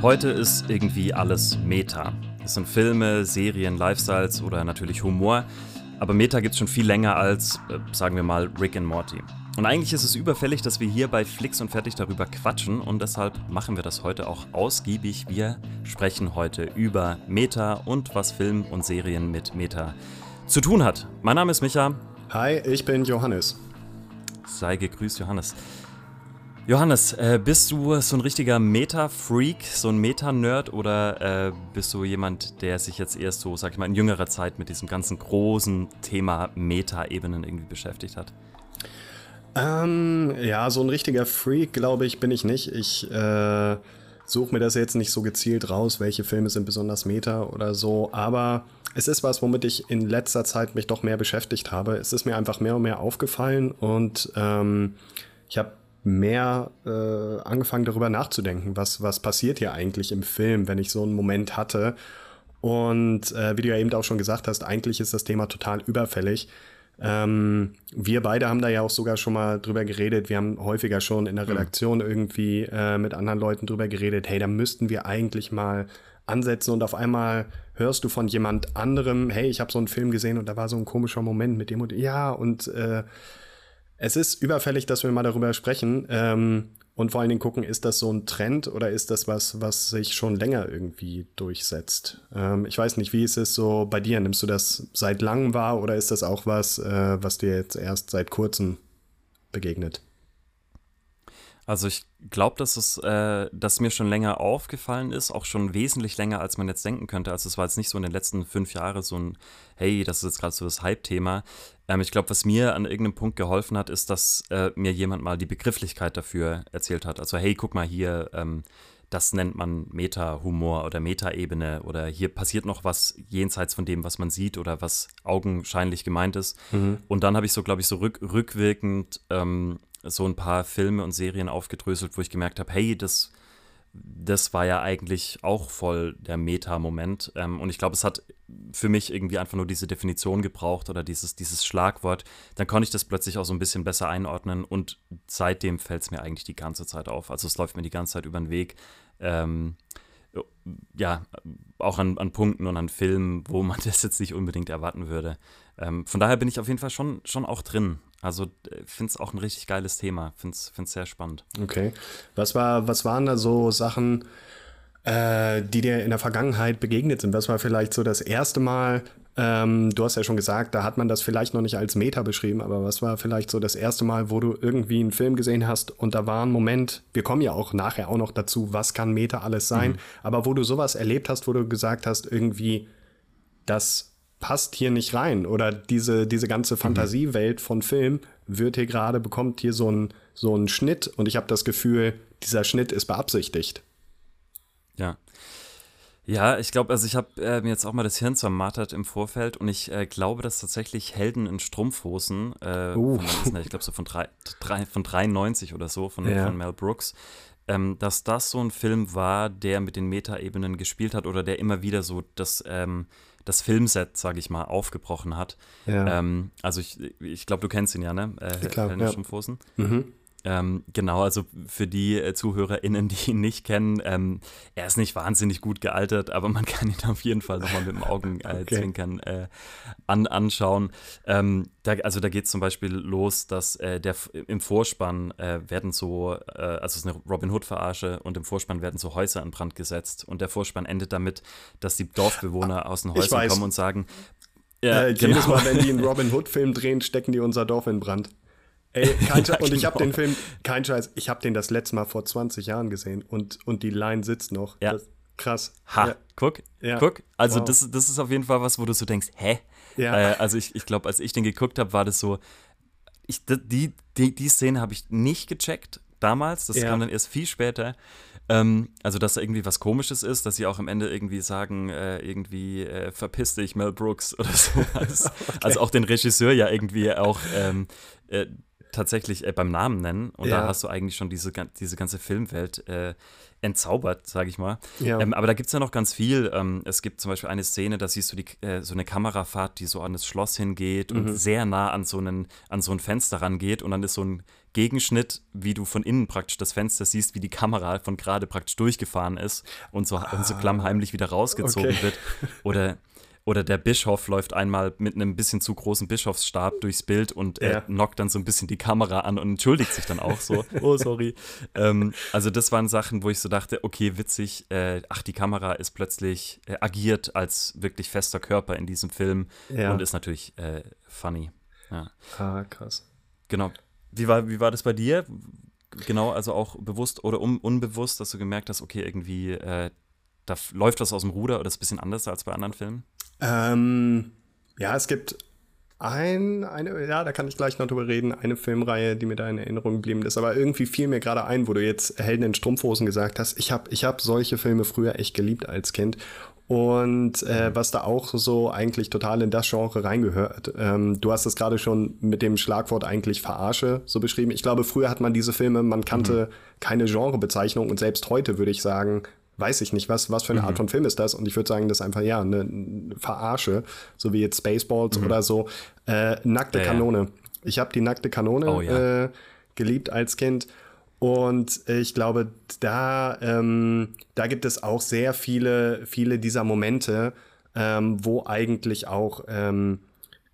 Heute ist irgendwie alles Meta. Das sind Filme, Serien, Lifestyles oder natürlich Humor. Aber Meta gibt es schon viel länger als, äh, sagen wir mal, Rick and Morty. Und eigentlich ist es überfällig, dass wir hier bei Flix und Fertig darüber quatschen und deshalb machen wir das heute auch ausgiebig. Wir sprechen heute über Meta und was Film und Serien mit Meta zu tun hat. Mein Name ist Micha. Hi, ich bin Johannes. Sei gegrüßt, Johannes. Johannes, äh, bist du so ein richtiger Meta-Freak, so ein Meta-Nerd oder äh, bist du jemand, der sich jetzt erst so, sag ich mal, in jüngerer Zeit mit diesem ganzen großen Thema Meta-Ebenen irgendwie beschäftigt hat? Ähm, ja, so ein richtiger Freak, glaube ich, bin ich nicht. Ich äh, suche mir das jetzt nicht so gezielt raus, welche Filme sind besonders Meta oder so, aber es ist was, womit ich in letzter Zeit mich doch mehr beschäftigt habe. Es ist mir einfach mehr und mehr aufgefallen und ähm, ich habe mehr äh, angefangen darüber nachzudenken, was, was passiert hier eigentlich im Film, wenn ich so einen Moment hatte. Und äh, wie du ja eben auch schon gesagt hast, eigentlich ist das Thema total überfällig. Ähm, wir beide haben da ja auch sogar schon mal drüber geredet. Wir haben häufiger schon in der mhm. Redaktion irgendwie äh, mit anderen Leuten drüber geredet, hey, da müssten wir eigentlich mal ansetzen und auf einmal hörst du von jemand anderem, hey, ich habe so einen Film gesehen und da war so ein komischer Moment mit dem und ja, und äh, es ist überfällig, dass wir mal darüber sprechen ähm, und vor allen Dingen gucken, ist das so ein Trend oder ist das was, was sich schon länger irgendwie durchsetzt? Ähm, ich weiß nicht, wie ist es so bei dir? Nimmst du das seit langem wahr oder ist das auch was, äh, was dir jetzt erst seit kurzem begegnet? Also ich glaube, dass es, äh, dass mir schon länger aufgefallen ist, auch schon wesentlich länger, als man jetzt denken könnte. Also es war jetzt nicht so in den letzten fünf Jahren so ein, hey, das ist jetzt gerade so das Hype-Thema. Ähm, ich glaube, was mir an irgendeinem Punkt geholfen hat, ist, dass äh, mir jemand mal die Begrifflichkeit dafür erzählt hat. Also hey, guck mal hier, ähm, das nennt man Meta-Humor oder Meta-Ebene oder hier passiert noch was jenseits von dem, was man sieht oder was augenscheinlich gemeint ist. Mhm. Und dann habe ich so, glaube ich, so rück, rückwirkend ähm, so ein paar Filme und Serien aufgedröselt, wo ich gemerkt habe, hey, das, das war ja eigentlich auch voll der Meta-Moment. Ähm, und ich glaube, es hat für mich irgendwie einfach nur diese Definition gebraucht oder dieses, dieses Schlagwort. Dann konnte ich das plötzlich auch so ein bisschen besser einordnen und seitdem fällt es mir eigentlich die ganze Zeit auf. Also es läuft mir die ganze Zeit über den Weg. Ähm, ja, auch an, an Punkten und an Filmen, wo man das jetzt nicht unbedingt erwarten würde. Ähm, von daher bin ich auf jeden Fall schon, schon auch drin. Also finde es auch ein richtig geiles Thema. Finde es sehr spannend. Okay. Was, war, was waren da so Sachen, äh, die dir in der Vergangenheit begegnet sind? Was war vielleicht so das erste Mal, ähm, du hast ja schon gesagt, da hat man das vielleicht noch nicht als Meta beschrieben, aber was war vielleicht so das erste Mal, wo du irgendwie einen Film gesehen hast und da war ein Moment, wir kommen ja auch nachher auch noch dazu, was kann Meta alles sein, mhm. aber wo du sowas erlebt hast, wo du gesagt hast, irgendwie, das passt hier nicht rein oder diese, diese ganze mhm. Fantasiewelt von Film wird hier gerade, bekommt hier so einen so einen Schnitt und ich habe das Gefühl, dieser Schnitt ist beabsichtigt. Ja. Ja, ich glaube, also ich habe äh, mir jetzt auch mal das Hirn zermartert im Vorfeld und ich äh, glaube, dass tatsächlich Helden in Strumpfhosen, äh, uh. von, ich glaube so von, drei, drei, von 93 oder so, von, ja. von Mel Brooks, ähm, dass das so ein Film war, der mit den Metaebenen gespielt hat oder der immer wieder so das, ähm, das Filmset, sage ich mal, aufgebrochen hat. Ja. Ähm, also ich, ich glaube, du kennst ihn ja, ne? Äh, ja, klar, ja. Mhm. Ähm, genau, also für die äh, ZuhörerInnen, die ihn nicht kennen, ähm, er ist nicht wahnsinnig gut gealtert, aber man kann ihn auf jeden Fall nochmal mit dem Augenzwinkern äh, okay. an, anschauen. Ähm, da, also da geht es zum Beispiel los, dass äh, der, im Vorspann äh, werden so, äh, also es ist eine Robin Hood-Verarsche und im Vorspann werden so Häuser in Brand gesetzt und der Vorspann endet damit, dass die Dorfbewohner aus den Häusern kommen und sagen, ja, äh, genau. Jedes Mal, wenn die einen Robin Hood-Film drehen, stecken die unser Dorf in Brand. Ey, kein ja, und ich habe den. Film, kein Scheiß, ich habe den das letzte Mal vor 20 Jahren gesehen und, und die Line sitzt noch. Ja. Das, krass. Ha, ja. guck, ja. guck. Also wow. das, das ist auf jeden Fall was, wo du so denkst, hä? Ja. Äh, also ich, ich glaube, als ich den geguckt habe, war das so, ich, die, die, die Szene habe ich nicht gecheckt damals, das kam dann erst viel später. Ähm, also, dass da irgendwie was Komisches ist, dass sie auch am Ende irgendwie sagen, äh, irgendwie äh, verpiss dich, Mel Brooks oder so. Also, okay. also, auch den Regisseur ja irgendwie auch ähm, äh, tatsächlich äh, beim Namen nennen und Ja. da hast du eigentlich schon diese, diese ganze Filmwelt äh, entzaubert, sage ich mal. Ja. Ähm, aber da gibt es ja noch ganz viel. Ähm, es gibt zum Beispiel eine Szene, da siehst du die, äh, so eine Kamerafahrt, die so an das Schloss hingeht Mhm. und sehr nah an so, einen, an so ein Fenster rangeht und dann ist so ein Gegenschnitt, wie du von innen praktisch das Fenster siehst, wie die Kamera von gerade praktisch durchgefahren ist und so, und so klammheimlich wieder rausgezogen Ah. okay. wird. Oder oder der Bischof läuft einmal mit einem bisschen zu großen Bischofsstab durchs Bild und Ja. knockt dann so ein bisschen die Kamera an und entschuldigt sich dann auch so. Oh, sorry. ähm, also das waren Sachen, wo ich so dachte, okay, witzig, äh, ach, die Kamera ist plötzlich äh, agiert als wirklich fester Körper in diesem Film Ja. und ist natürlich äh, funny. Ja. Ah, krass. Genau. Wie war, wie war das bei dir? Genau, also auch bewusst oder un unbewusst, dass du gemerkt hast, okay, irgendwie äh, da läuft was aus dem Ruder oder ist ein bisschen anders als bei anderen Filmen? Ähm, ja, es gibt ein, eine, ja, da kann ich gleich noch drüber reden, eine Filmreihe, die mir da in Erinnerung geblieben ist. Aber irgendwie fiel mir gerade ein, wo du jetzt Helden in Strumpfhosen gesagt hast. Ich habe ich hab solche Filme früher echt geliebt als Kind. Und äh, was da auch so eigentlich total in das Genre reingehört. Ähm, du hast es gerade schon mit dem Schlagwort eigentlich Verarsche so beschrieben. Ich glaube, früher hat man diese Filme, man kannte keine Genrebezeichnung und selbst heute würde ich sagen, weiß ich nicht, was, was für eine Art von Film ist das? Und ich würde sagen, das ist einfach, ja, eine, Verarsche, so wie jetzt Spaceballs oder so. Äh, nackte Ja, ja. Kanone. Ich habe die nackte Kanone Oh, ja. äh, geliebt als Kind. Und ich glaube, da, ähm, da gibt es auch sehr viele, viele dieser Momente, ähm, wo eigentlich auch ähm,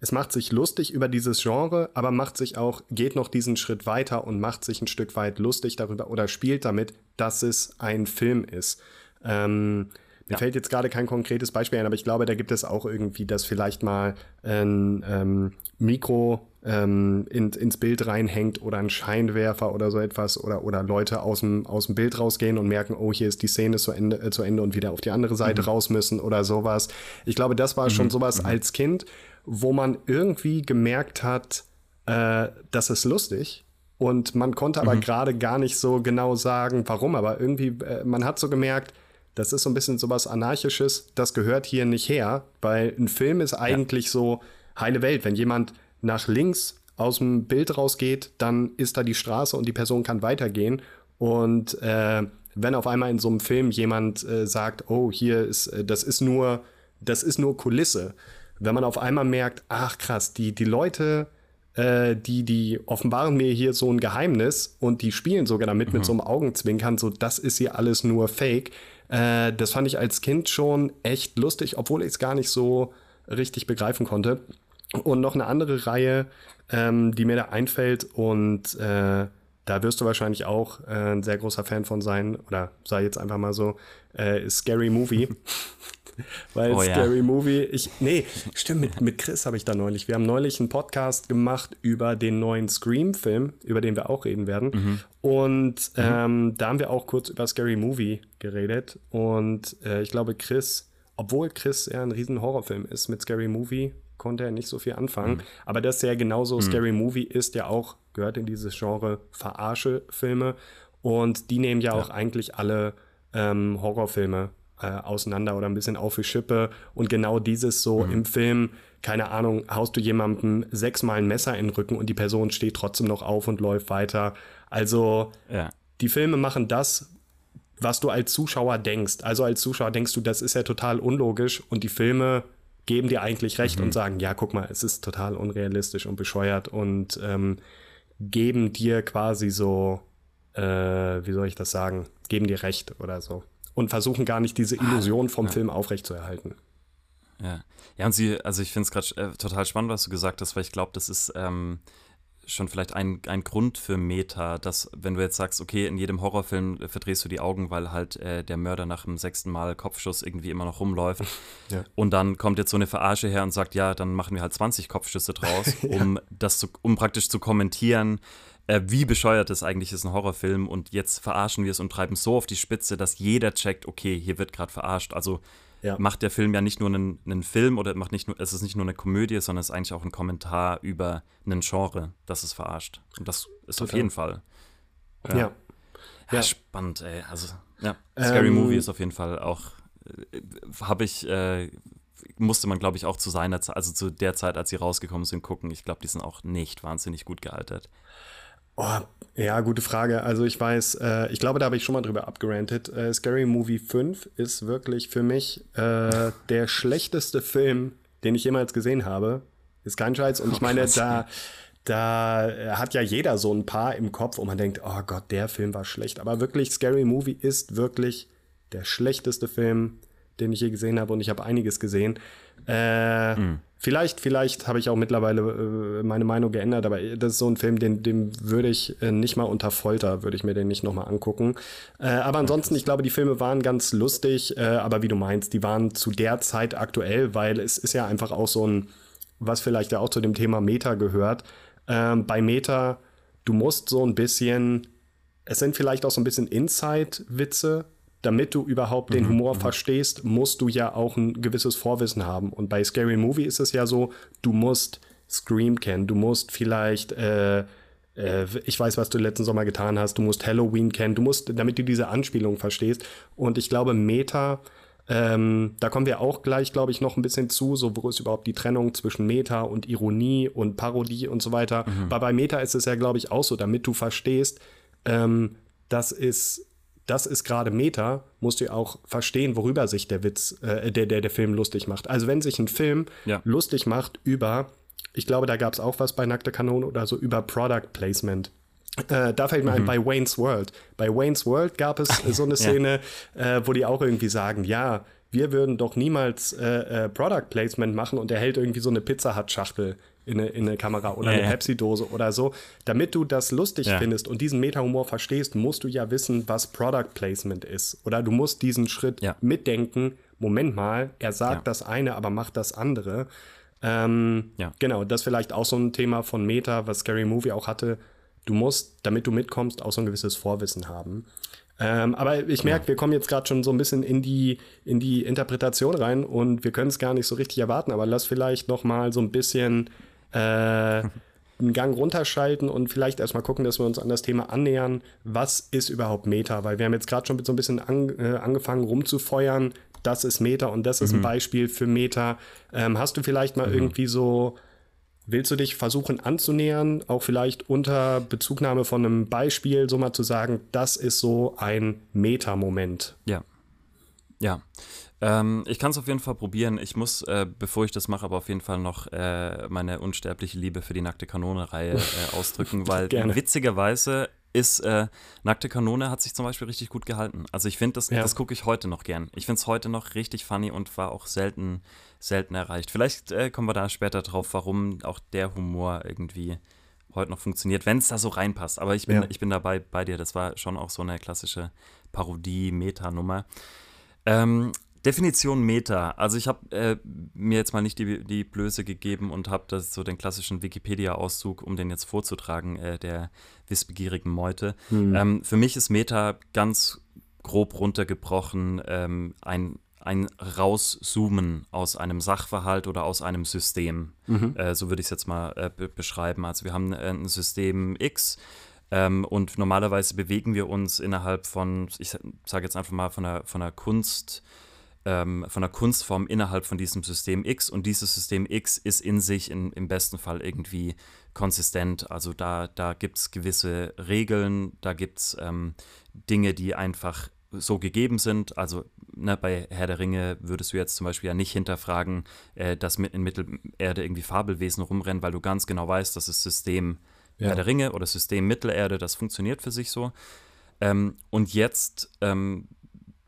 es macht sich lustig über dieses Genre, aber macht sich auch, geht noch diesen Schritt weiter und macht sich ein Stück weit lustig darüber oder spielt damit, dass es ein Film ist. Ähm, mir fällt jetzt gerade kein konkretes Beispiel ein, aber ich glaube, da gibt es auch irgendwie, dass vielleicht mal ein ähm, Mikro ähm, in, ins Bild reinhängt oder ein Scheinwerfer oder so etwas oder, oder Leute aus dem, aus dem Bild rausgehen und merken, oh, hier ist die Szene zu Ende, äh, zu Ende und wieder auf die andere Seite raus müssen oder sowas. Ich glaube, das war schon sowas als Kind, wo man irgendwie gemerkt hat, äh, das ist lustig. Und man konnte aber gerade gar nicht so genau sagen, warum. Aber irgendwie, äh, man hat so gemerkt, das ist so ein bisschen sowas Anarchisches, das gehört hier nicht her, weil ein Film ist eigentlich so heile Welt. Wenn jemand nach links aus dem Bild rausgeht, dann ist da die Straße und die Person kann weitergehen. Und äh, wenn auf einmal in so einem Film jemand äh, sagt, oh, hier ist, äh, das ist nur, das ist nur Kulisse, wenn man auf einmal merkt, ach krass, die, die Leute, äh, die, die offenbaren mir hier so ein Geheimnis und die spielen sogar damit mit so einem Augenzwinkern, so das ist hier alles nur Fake. Äh, das fand ich als Kind schon echt lustig, obwohl ich es gar nicht so richtig begreifen konnte. Und noch eine andere Reihe, ähm, die mir da einfällt und äh, da wirst du wahrscheinlich auch äh, ein sehr großer Fan von sein, oder sei jetzt einfach mal so, äh, Scary Movie. Weil Oh ja. Scary Movie, ich, nee, stimmt, mit, mit Chris habe ich da neulich. Wir haben neulich einen Podcast gemacht über den neuen Scream-Film, über den wir auch reden werden. Mhm. Und ähm, da haben wir auch kurz über Scary Movie geredet. Und äh, ich glaube, Chris, obwohl Chris ja ein riesen Horrorfilm ist mit Scary Movie, konnte er nicht so viel anfangen. Aber dass er genauso Scary Movie ist, ja auch, gehört in dieses Genre Verarsche-Filme. Und die nehmen ja, auch eigentlich alle ähm, Horrorfilme äh, auseinander oder ein bisschen auf die Schippe. Und genau dieses so im Film, keine Ahnung, haust du jemandem sechsmal ein Messer in den Rücken und die Person steht trotzdem noch auf und läuft weiter. Also Ja. die Filme machen das, was du als Zuschauer denkst. Also als Zuschauer denkst du, das ist ja total unlogisch und die Filme geben dir eigentlich recht und sagen, ja, guck mal, es ist total unrealistisch und bescheuert und ähm, geben dir quasi so, äh, wie soll ich das sagen, geben dir recht oder so. Und versuchen gar nicht diese Illusion vom Film aufrechtzuerhalten. Ja. Ja, und sie, also ich finde es gerade äh, total spannend, was du gesagt hast, weil ich glaube, das ist ähm, schon vielleicht ein, ein Grund für Meta, dass, wenn du jetzt sagst, okay, in jedem Horrorfilm äh, verdrehst du die Augen, weil halt äh, der Mörder nach dem sechsten Mal Kopfschuss irgendwie immer noch rumläuft. Ja. Und dann kommt jetzt so eine Verarsche her und sagt, ja, dann machen wir halt 20 Kopfschüsse draus, um das zu, um praktisch zu kommentieren, äh, wie bescheuert es eigentlich ist, ein Horrorfilm. Und jetzt verarschen wir es und treiben es so auf die Spitze, dass jeder checkt, okay, hier wird gerade verarscht. Also Ja. macht der Film ja nicht nur einen, einen Film oder macht nicht nur, es ist nicht nur eine Komödie, sondern es ist eigentlich auch ein Kommentar über einen Genre, das es verarscht. Und das ist auf Total. jeden Fall. Ja. Ja, Ja. spannend, ey. Also, ja, Scary Ähm, Movie ist auf jeden Fall auch, äh, habe ich, äh, musste man, glaube ich, auch zu seiner Zeit, also zu der Zeit, als sie rausgekommen sind, gucken. Ich glaube, die sind auch nicht wahnsinnig gut gealtert. Oh, ja, gute Frage. Also ich weiß, äh, ich glaube, da habe ich schon mal drüber abgerantet. Äh, Scary Movie 5 ist wirklich für mich äh, der schlechteste Film, den ich jemals gesehen habe. Ist kein Scheiß. Und ich oh, meine, da, da hat ja jeder so ein paar im Kopf, wo man denkt, oh Gott, der Film war schlecht. Aber wirklich, Scary Movie ist wirklich der schlechteste Film, den ich je gesehen habe. Und ich habe einiges gesehen. Äh, mm. Vielleicht, vielleicht habe ich auch mittlerweile äh, meine Meinung geändert, aber das ist so ein Film, den, den würde ich äh, nicht mal unter Folter, würde ich mir den nicht nochmal angucken. Äh, aber ansonsten, ich glaube, die Filme waren ganz lustig, äh, aber wie du meinst, die waren zu der Zeit aktuell, weil es ist ja einfach auch so ein, was vielleicht ja auch zu dem Thema Meta gehört. Ähm, bei Meta, du musst so ein bisschen, es sind vielleicht auch so ein bisschen Inside-Witze, damit du überhaupt den mhm, Humor mhm. verstehst, musst du ja auch ein gewisses Vorwissen haben. Und bei Scary Movie ist es ja so, du musst Scream kennen, du musst vielleicht, äh, äh, ich weiß, was du letzten Sommer getan hast, du musst Halloween kennen, du musst, damit du diese Anspielung verstehst. Und ich glaube, Meta, ähm, da kommen wir auch gleich, glaube ich, noch ein bisschen zu, so wo ist überhaupt die Trennung zwischen Meta und Ironie und Parodie und so weiter. Mhm. Aber bei Meta ist es ja, glaube ich, auch so, damit du verstehst, ähm, das ist das ist gerade Meta, musst du auch verstehen, worüber sich der Witz, äh, der, der, der Film lustig macht. Also wenn sich ein Film ja. lustig macht über, ich glaube, da gab es auch was bei Nackte Kanone oder so, über Product Placement. Äh, da fällt mir mhm. ein, bei Wayne's World. Bei Wayne's World gab es so eine Szene, ja. äh, wo die auch irgendwie sagen, ja, wir würden doch niemals äh, äh, Product Placement machen und er hält irgendwie so eine Pizza Hut Schachtel in eine, in eine Kamera oder ja, eine ja. Pepsi-Dose oder so. Damit du das lustig ja. findest und diesen Meta-Humor verstehst, musst du ja wissen, was Product Placement ist. Oder du musst diesen Schritt mitdenken. Moment mal, er sagt das eine, aber macht das andere. Ähm, genau, das ist vielleicht auch so ein Thema von Meta, was Scary Movie auch hatte. Du musst, damit du mitkommst, auch so ein gewisses Vorwissen haben. Ähm, aber ich merke, ja. wir kommen jetzt gerade schon so ein bisschen in die, in die Interpretation rein und wir können es gar nicht so richtig erwarten. Aber lass vielleicht noch mal so ein bisschen äh, einen Gang runterschalten und vielleicht erstmal gucken, dass wir uns an das Thema annähern. Was ist überhaupt Meta? Weil wir haben jetzt gerade schon so ein bisschen an, äh, angefangen rumzufeuern. Das ist Meta und das ist mhm. ein Beispiel für Meta. Ähm, hast du vielleicht mal mhm. irgendwie so Willst du dich versuchen anzunähern, auch vielleicht unter Bezugnahme von einem Beispiel, so mal zu sagen, das ist so ein Meta-Moment? Ja. Ja. Ähm, ich kann es auf jeden Fall probieren. Ich muss, äh, bevor ich das mache, aber auf jeden Fall noch äh, meine unsterbliche Liebe für die Nackte Kanone-Reihe äh, ausdrücken, weil witzigerweise ist äh, Nackte Kanone hat sich zum Beispiel richtig gut gehalten. Also ich finde, das, ja. das gucke ich heute noch gern. Ich finde es heute noch richtig funny und war auch selten selten erreicht. Vielleicht äh, kommen wir da später drauf, warum auch der Humor irgendwie heute noch funktioniert, wenn es da so reinpasst. Aber ich bin, ja. ich bin dabei bei dir. Das war schon auch so eine klassische Parodie-Meta-Nummer. Ähm, Definition Meta. Also ich habe äh, mir jetzt mal nicht die, die Blöße gegeben und habe das so den klassischen Wikipedia-Auszug, um den jetzt vorzutragen, äh, der wissbegierigen Meute. Hm. Ähm, für mich ist Meta ganz grob runtergebrochen ähm, ein ein Rauszoomen aus einem Sachverhalt oder aus einem System. Mhm. Äh, so würde ich es jetzt mal äh, beschreiben. Also wir haben äh, ein System X ähm, und normalerweise bewegen wir uns innerhalb von, ich sage jetzt einfach mal von einer, von einer Kunst, ähm, von einer Kunstform innerhalb von diesem System X und dieses System X ist in sich in, im besten Fall irgendwie konsistent. Also da, da gibt es gewisse Regeln, da gibt es ähm, Dinge, die einfach so gegeben sind. Also ne, bei Herr der Ringe würdest du jetzt zum Beispiel ja nicht hinterfragen, äh, dass in Mittelerde irgendwie Fabelwesen rumrennen, weil du ganz genau weißt, dass das System ja. Herr der Ringe oder System Mittelerde, das funktioniert für sich so. Ähm, und jetzt ähm,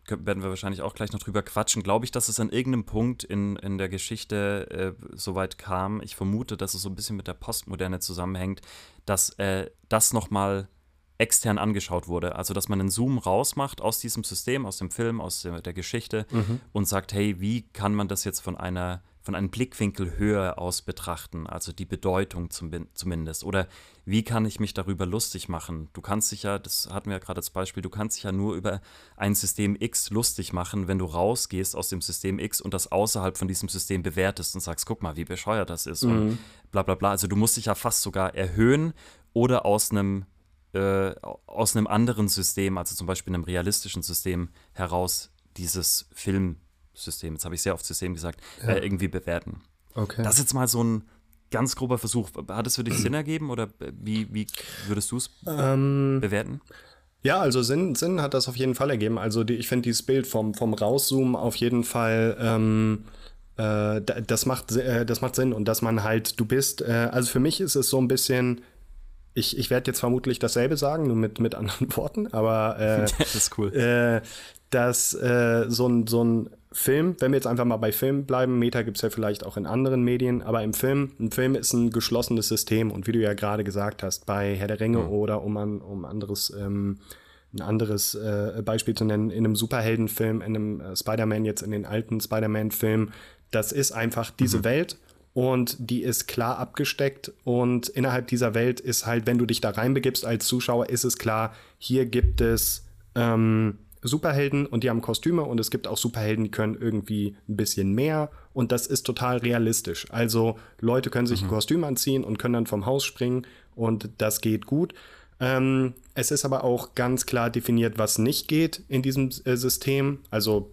werden wir wahrscheinlich auch gleich noch drüber quatschen, glaube ich, dass es an irgendeinem Punkt in, in der Geschichte äh, so weit kam. Ich vermute, dass es so ein bisschen mit der Postmoderne zusammenhängt, dass äh, das nochmal extern angeschaut wurde. Also, dass man einen Zoom rausmacht aus diesem System, aus dem Film, aus der, der Geschichte mhm. und sagt, hey, wie kann man das jetzt von einer von einem Blickwinkel höher aus betrachten, also die Bedeutung zum, zumindest. Oder wie kann ich mich darüber lustig machen? Du kannst dich ja, das hatten wir ja gerade als Beispiel, du kannst dich ja nur über ein System X lustig machen, wenn du rausgehst aus dem System X und das außerhalb von diesem System bewertest und sagst, guck mal, wie bescheuert das ist mhm. und bla bla bla. Also du musst dich ja fast sogar erhöhen oder aus einem äh, aus einem anderen System, also zum Beispiel einem realistischen System, heraus dieses Film System, jetzt habe ich sehr oft System gesagt, ja. äh, irgendwie bewerten. Okay. Das ist jetzt mal so ein ganz grober Versuch. Hat es für dich Sinn ergeben oder wie, wie würdest du es ähm, bewerten? Ja, also Sinn, Sinn hat das auf jeden Fall ergeben. Also die, ich finde dieses Bild vom, vom Rauszoomen auf jeden Fall, ähm, äh, das, macht, äh, das macht Sinn und dass man halt, du bist, äh, also für mich ist es so ein bisschen, ich, ich werde jetzt vermutlich dasselbe sagen, nur mit, mit anderen Worten, aber äh, das ist cool. Äh, dass äh, so, ein, so ein Film, wenn wir jetzt einfach mal bei Film bleiben, Meta gibt es ja vielleicht auch in anderen Medien, aber im Film, ein Film ist ein geschlossenes System und wie du ja gerade gesagt hast, bei Herr der Ringe mhm. oder um ein um anderes, ähm, ein anderes äh, Beispiel zu nennen, in einem Superheldenfilm, in einem äh, Spider-Man jetzt in den alten Spider-Man-Filmen, das ist einfach diese mhm. Welt und die ist klar abgesteckt und innerhalb dieser Welt ist halt, wenn du dich da reinbegibst als Zuschauer, ist es klar, hier gibt es ähm, Superhelden und die haben Kostüme und es gibt auch Superhelden, die können irgendwie ein bisschen mehr und das ist total realistisch. Also Leute können sich mhm. ein Kostüm anziehen und können dann vom Haus springen und das geht gut. Ähm, es ist aber auch ganz klar definiert, was nicht geht in diesem äh, System. Also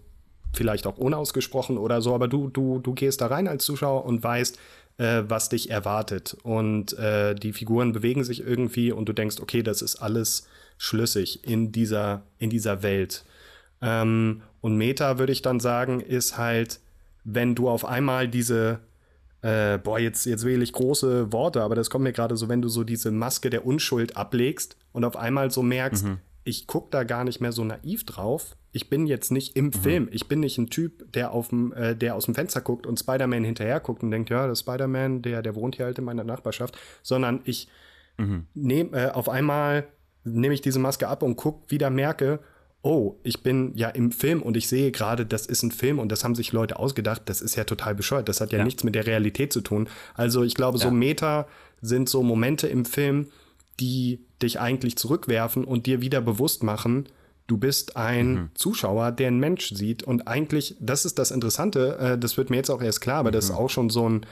vielleicht auch unausgesprochen oder so, aber du, du, du gehst da rein als Zuschauer und weißt, äh, was dich erwartet. Und äh, die Figuren bewegen sich irgendwie und du denkst, okay, das ist alles schlüssig in dieser, in dieser Welt. Ähm, und Meta, würde ich dann sagen, ist halt, wenn du auf einmal diese, äh, boah, jetzt, jetzt wähle ich große Worte, aber das kommt mir gerade so, wenn du so diese Maske der Unschuld ablegst und auf einmal so merkst, mhm. ich gucke da gar nicht mehr so naiv drauf. Ich bin jetzt nicht im mhm. Film. Ich bin nicht ein Typ, der, aufm, äh, der aus dem Fenster guckt und Spider-Man hinterher guckt und denkt, ja, das Spider-Man, der, der wohnt hier halt in meiner Nachbarschaft, sondern ich mhm. nehme äh, auf einmal nehme ich diese Maske ab und gucke, wieder merke, oh, ich bin ja im Film und ich sehe gerade, das ist ein Film und das haben sich Leute ausgedacht, das ist ja total bescheuert, das hat ja, ja. nichts mit der Realität zu tun. Also ich glaube, so ja. Meta sind so Momente im Film, die dich eigentlich zurückwerfen und dir wieder bewusst machen, du bist ein mhm. Zuschauer, der einen Mensch sieht und eigentlich, das ist das Interessante, äh, das wird mir jetzt auch erst klar, aber mhm. das ist mhm. auch schon so ein,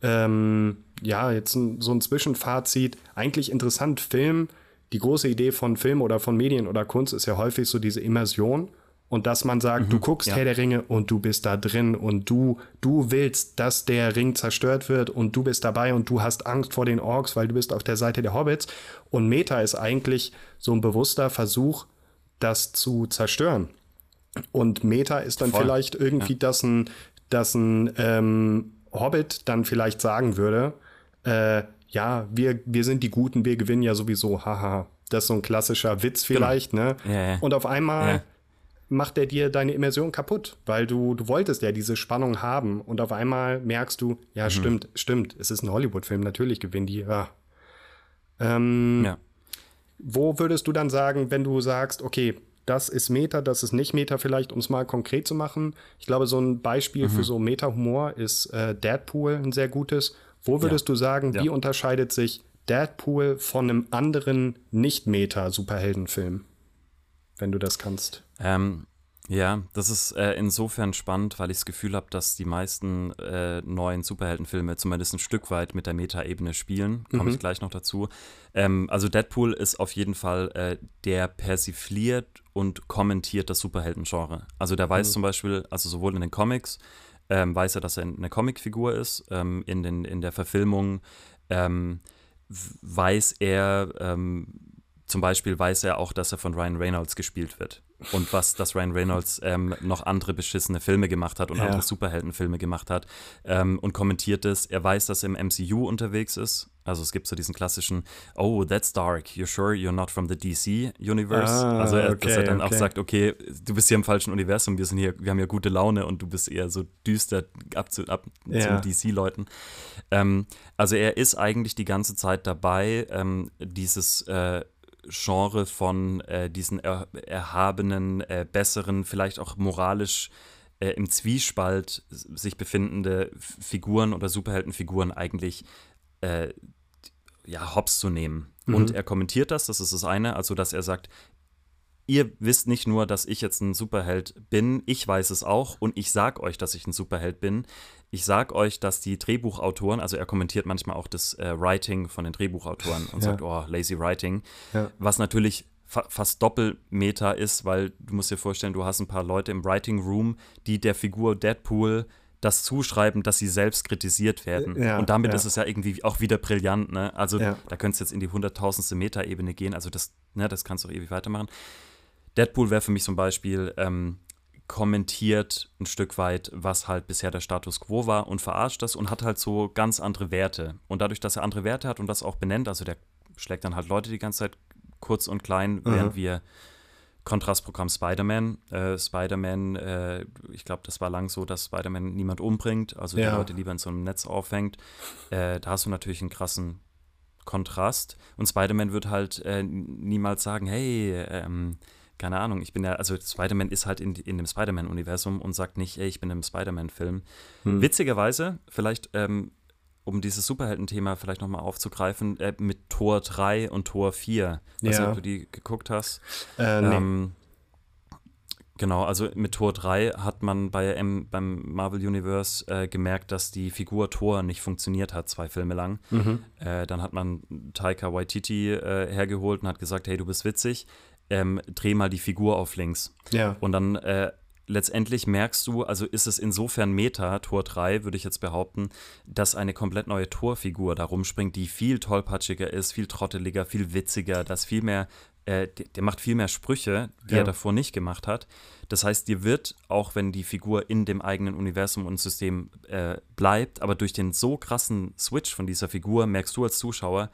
ähm, ja, jetzt ein, so ein Zwischenfazit, eigentlich interessant, Film die große Idee von Film oder von Medien oder Kunst ist ja häufig so diese Immersion und dass man sagt, mhm, du guckst ja. Herr der Ringe und du bist da drin und du, du willst, dass der Ring zerstört wird und du bist dabei und du hast Angst vor den Orks, weil du bist auf der Seite der Hobbits. Und Meta ist eigentlich so ein bewusster Versuch, das zu zerstören. Und Meta ist dann Voll. vielleicht irgendwie, ja. dass ein, dass ein ähm, Hobbit dann vielleicht sagen würde, äh, ja, wir, wir sind die Guten, wir gewinnen ja sowieso, haha. Das ist so ein klassischer Witz genau. vielleicht, genau. ne? Ja, ja. Und auf einmal ja. macht er dir deine Immersion kaputt, weil du, du wolltest ja diese Spannung haben und auf einmal merkst du, ja, mhm. stimmt, stimmt, es ist ein Hollywood-Film, natürlich gewinnen die, ja. Ähm, ja. Wo würdest du dann sagen, wenn du sagst, okay, das ist Meta, das ist nicht Meta vielleicht, um es mal konkret zu machen? Ich glaube, so ein Beispiel mhm. für so Meta-Humor ist äh, Deadpool, ein sehr gutes wo würdest ja. du sagen, wie ja. unterscheidet sich Deadpool von einem anderen Nicht-Meta-Superheldenfilm? Wenn du das kannst. Ähm, ja, das ist äh, insofern spannend, weil ich das Gefühl habe, dass die meisten äh, neuen Superheldenfilme zumindest ein Stück weit mit der Meta-Ebene spielen. Komme mhm. ich gleich noch dazu. Ähm, also Deadpool ist auf jeden Fall äh, der persifliert und kommentiert das Superheldengenre. Also der weiß mhm. zum Beispiel, also sowohl in den Comics ähm, weiß er, dass er eine Comicfigur ist. Ähm, in, den, in der Verfilmung ähm, weiß er, ähm, zum Beispiel weiß er auch, dass er von Ryan Reynolds gespielt wird. Und was, dass Ryan Reynolds ähm, noch andere beschissene Filme gemacht hat und ja. andere Superheldenfilme gemacht hat ähm, und kommentiert es. Er weiß, dass er im MCU unterwegs ist also es gibt so diesen klassischen, oh, that's dark, you're sure you're not from the DC Universe? Ah, also er, okay, dass er dann okay. auch sagt, okay, du bist hier im falschen Universum, wir sind hier, wir haben ja gute Laune und du bist eher so düster ab zu, ab ja. DC-Leuten. Ähm, also er ist eigentlich die ganze Zeit dabei, ähm, dieses äh, Genre von äh, diesen er, erhabenen, äh, besseren, vielleicht auch moralisch äh, im Zwiespalt sich befindende Figuren oder Superheldenfiguren eigentlich äh, ja, hops zu nehmen. Mhm. Und er kommentiert das, das ist das eine, also dass er sagt, ihr wisst nicht nur, dass ich jetzt ein Superheld bin, ich weiß es auch und ich sag euch, dass ich ein Superheld bin. Ich sag euch, dass die Drehbuchautoren, also er kommentiert manchmal auch das äh, Writing von den Drehbuchautoren und ja. sagt, oh, lazy writing, ja. was natürlich fa fast Doppelmeter ist, weil du musst dir vorstellen, du hast ein paar Leute im Writing Room, die der Figur Deadpool das zuschreiben, dass sie selbst kritisiert werden. Ja, und damit ja. ist es ja irgendwie auch wieder brillant. Ne? Also ja. da könntest du jetzt in die hunderttausendste Meta-Ebene gehen. Also das, ne, das kannst du auch ewig weitermachen. Deadpool wäre für mich zum Beispiel ähm, kommentiert ein Stück weit, was halt bisher der Status quo war und verarscht das und hat halt so ganz andere Werte. Und dadurch, dass er andere Werte hat und das auch benennt, also der schlägt dann halt Leute die ganze Zeit kurz und klein, mhm. während wir Kontrastprogramm Spider-Man. Äh, Spider-Man, äh, ich glaube, das war lang so, dass Spider-Man niemand umbringt, also ja. die Leute lieber in so einem Netz aufhängt. Äh, da hast du natürlich einen krassen Kontrast. Und Spider-Man wird halt äh, niemals sagen, hey, ähm, keine Ahnung, ich bin ja, also Spider-Man ist halt in, in dem Spider-Man-Universum und sagt nicht, ey, ich bin im Spider-Man-Film. Hm. Witzigerweise, vielleicht, ähm, um dieses Superhelden-Thema vielleicht nochmal aufzugreifen, äh, mit Tor 3 und Tor 4. Weiß ja. ob du die geguckt hast. Äh, nee. ähm, Genau, also mit Tor 3 hat man bei M, beim Marvel Universe äh, gemerkt, dass die Figur Thor nicht funktioniert hat, zwei Filme lang. Mhm. Äh, dann hat man Taika Waititi äh, hergeholt und hat gesagt, hey, du bist witzig ähm, dreh mal die Figur auf links. Ja. Und dann äh, letztendlich merkst du, also ist es insofern Meta, Tor 3, würde ich jetzt behaupten, dass eine komplett neue Torfigur da rumspringt, die viel tollpatschiger ist, viel trotteliger, viel witziger, das viel mehr, äh, der, macht viel mehr Sprüche, die ja. er davor nicht gemacht hat. Das heißt, dir wird, auch wenn die Figur in dem eigenen Universum und System äh, bleibt, aber durch den so krassen Switch von dieser Figur merkst du als Zuschauer,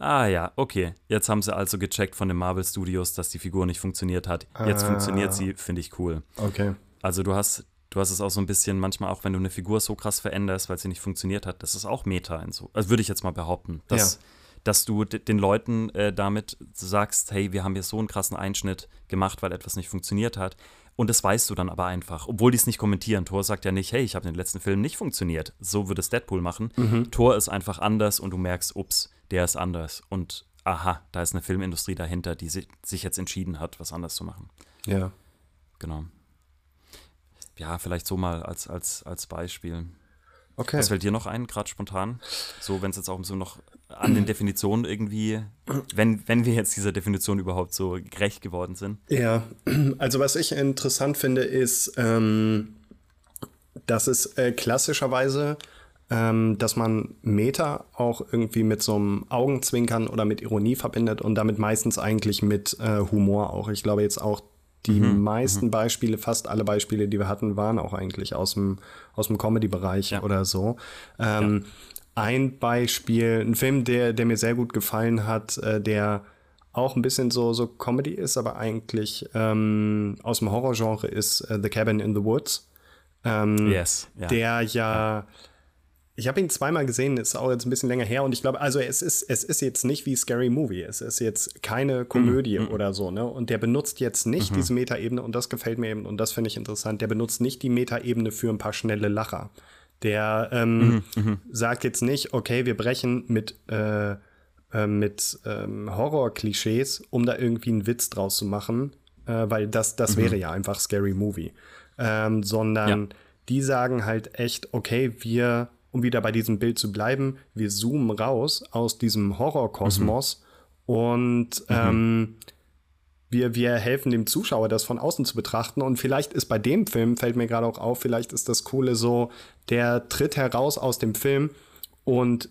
Ah ja, okay. Jetzt haben sie also gecheckt von den Marvel Studios, dass die Figur nicht funktioniert hat. Jetzt ah. funktioniert sie, finde ich cool. Okay. Also du hast, du hast es auch so ein bisschen, manchmal auch wenn du eine Figur so krass veränderst, weil sie nicht funktioniert hat, das ist auch Meta in so. Also würde ich jetzt mal behaupten. Dass, ja. dass du den Leuten äh, damit sagst, hey, wir haben hier so einen krassen Einschnitt gemacht, weil etwas nicht funktioniert hat. Und das weißt du dann aber einfach, obwohl die es nicht kommentieren. Thor sagt ja nicht, hey, ich habe den letzten Film nicht funktioniert. So würde es Deadpool machen. Mhm. Thor ist einfach anders und du merkst, ups, der ist anders. Und aha, da ist eine Filmindustrie dahinter, die sich, jetzt entschieden hat, was anders zu machen. Ja. Genau. Ja, vielleicht so mal als, als, als Beispiel. Okay. Was fällt dir noch ein, gerade spontan? So, wenn es jetzt auch so noch an den Definitionen irgendwie, wenn, wenn wir jetzt dieser Definition überhaupt so gerecht geworden sind. Ja, also was ich interessant finde, ist, ähm, dass es äh, klassischerweise ähm, dass man Meta auch irgendwie mit so einem Augenzwinkern oder mit Ironie verbindet und damit meistens eigentlich mit äh, Humor auch. Ich glaube jetzt auch die mhm, meisten mhm. Beispiele, fast alle Beispiele, die wir hatten, waren auch eigentlich aus dem, aus dem Comedy-Bereich ja. oder so. Ähm, ja. Ein Beispiel, ein Film, der, der mir sehr gut gefallen hat, äh, der auch ein bisschen so, so Comedy ist, aber eigentlich ähm, aus dem Horrorgenre ist äh, The Cabin in the Woods. Ähm, yes. Ja. Der ja ich habe ihn zweimal gesehen, ist auch jetzt ein bisschen länger her und ich glaube, also es ist, es ist jetzt nicht wie Scary Movie. Es ist jetzt keine Komödie mhm. oder so, ne? Und der benutzt jetzt nicht mhm. diese Metaebene und das gefällt mir eben und das finde ich interessant. Der benutzt nicht die Metaebene für ein paar schnelle Lacher. Der ähm, mhm. mhm. sagt jetzt nicht, okay, wir brechen mit, äh, äh, mit ähm, Horror-Klischees, um da irgendwie einen Witz draus zu machen, äh, weil das, das mhm. wäre ja einfach Scary Movie. Ähm, sondern ja. die sagen halt echt, okay, wir um wieder bei diesem Bild zu bleiben, wir zoomen raus aus diesem Horrorkosmos mhm. und mhm. ähm, wir, wir helfen dem Zuschauer, das von außen zu betrachten. Und vielleicht ist bei dem Film, fällt mir gerade auch auf, vielleicht ist das Coole so, der tritt heraus aus dem Film und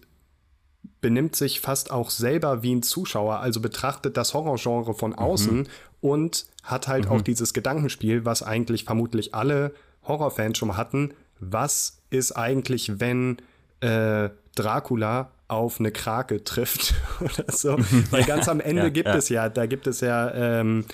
benimmt sich fast auch selber wie ein Zuschauer, also betrachtet das Horrorgenre von mhm. außen mhm. und hat halt mhm. auch dieses Gedankenspiel, was eigentlich vermutlich alle Horrorfans schon hatten was ist eigentlich, wenn äh, Dracula auf eine Krake trifft oder so. Weil ganz am Ende ja, gibt ja. es ja, da gibt es ja, ähm,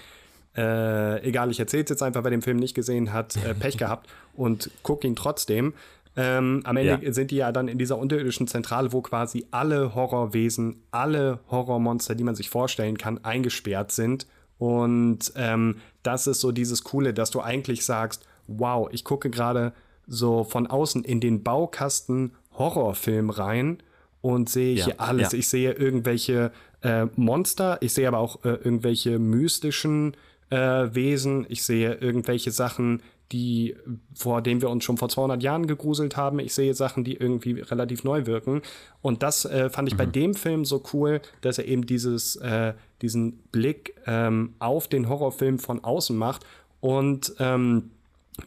äh, egal, ich erzähle es jetzt einfach, wer den Film nicht gesehen hat, äh, Pech gehabt und guck ihn trotzdem. Ähm, am Ende ja. sind die ja dann in dieser unterirdischen Zentrale, wo quasi alle Horrorwesen, alle Horrormonster, die man sich vorstellen kann, eingesperrt sind. Und ähm, das ist so dieses Coole, dass du eigentlich sagst, wow, ich gucke gerade so von außen in den Baukasten Horrorfilm rein und sehe ja, hier alles. Ja. Ich sehe irgendwelche äh, Monster, ich sehe aber auch äh, irgendwelche mystischen äh, Wesen, ich sehe irgendwelche Sachen, die, vor denen wir uns schon vor 200 Jahren gegruselt haben. Ich sehe Sachen, die irgendwie relativ neu wirken. Und das äh, fand ich mhm. bei dem Film so cool, dass er eben dieses, äh, diesen Blick ähm, auf den Horrorfilm von außen macht und ähm,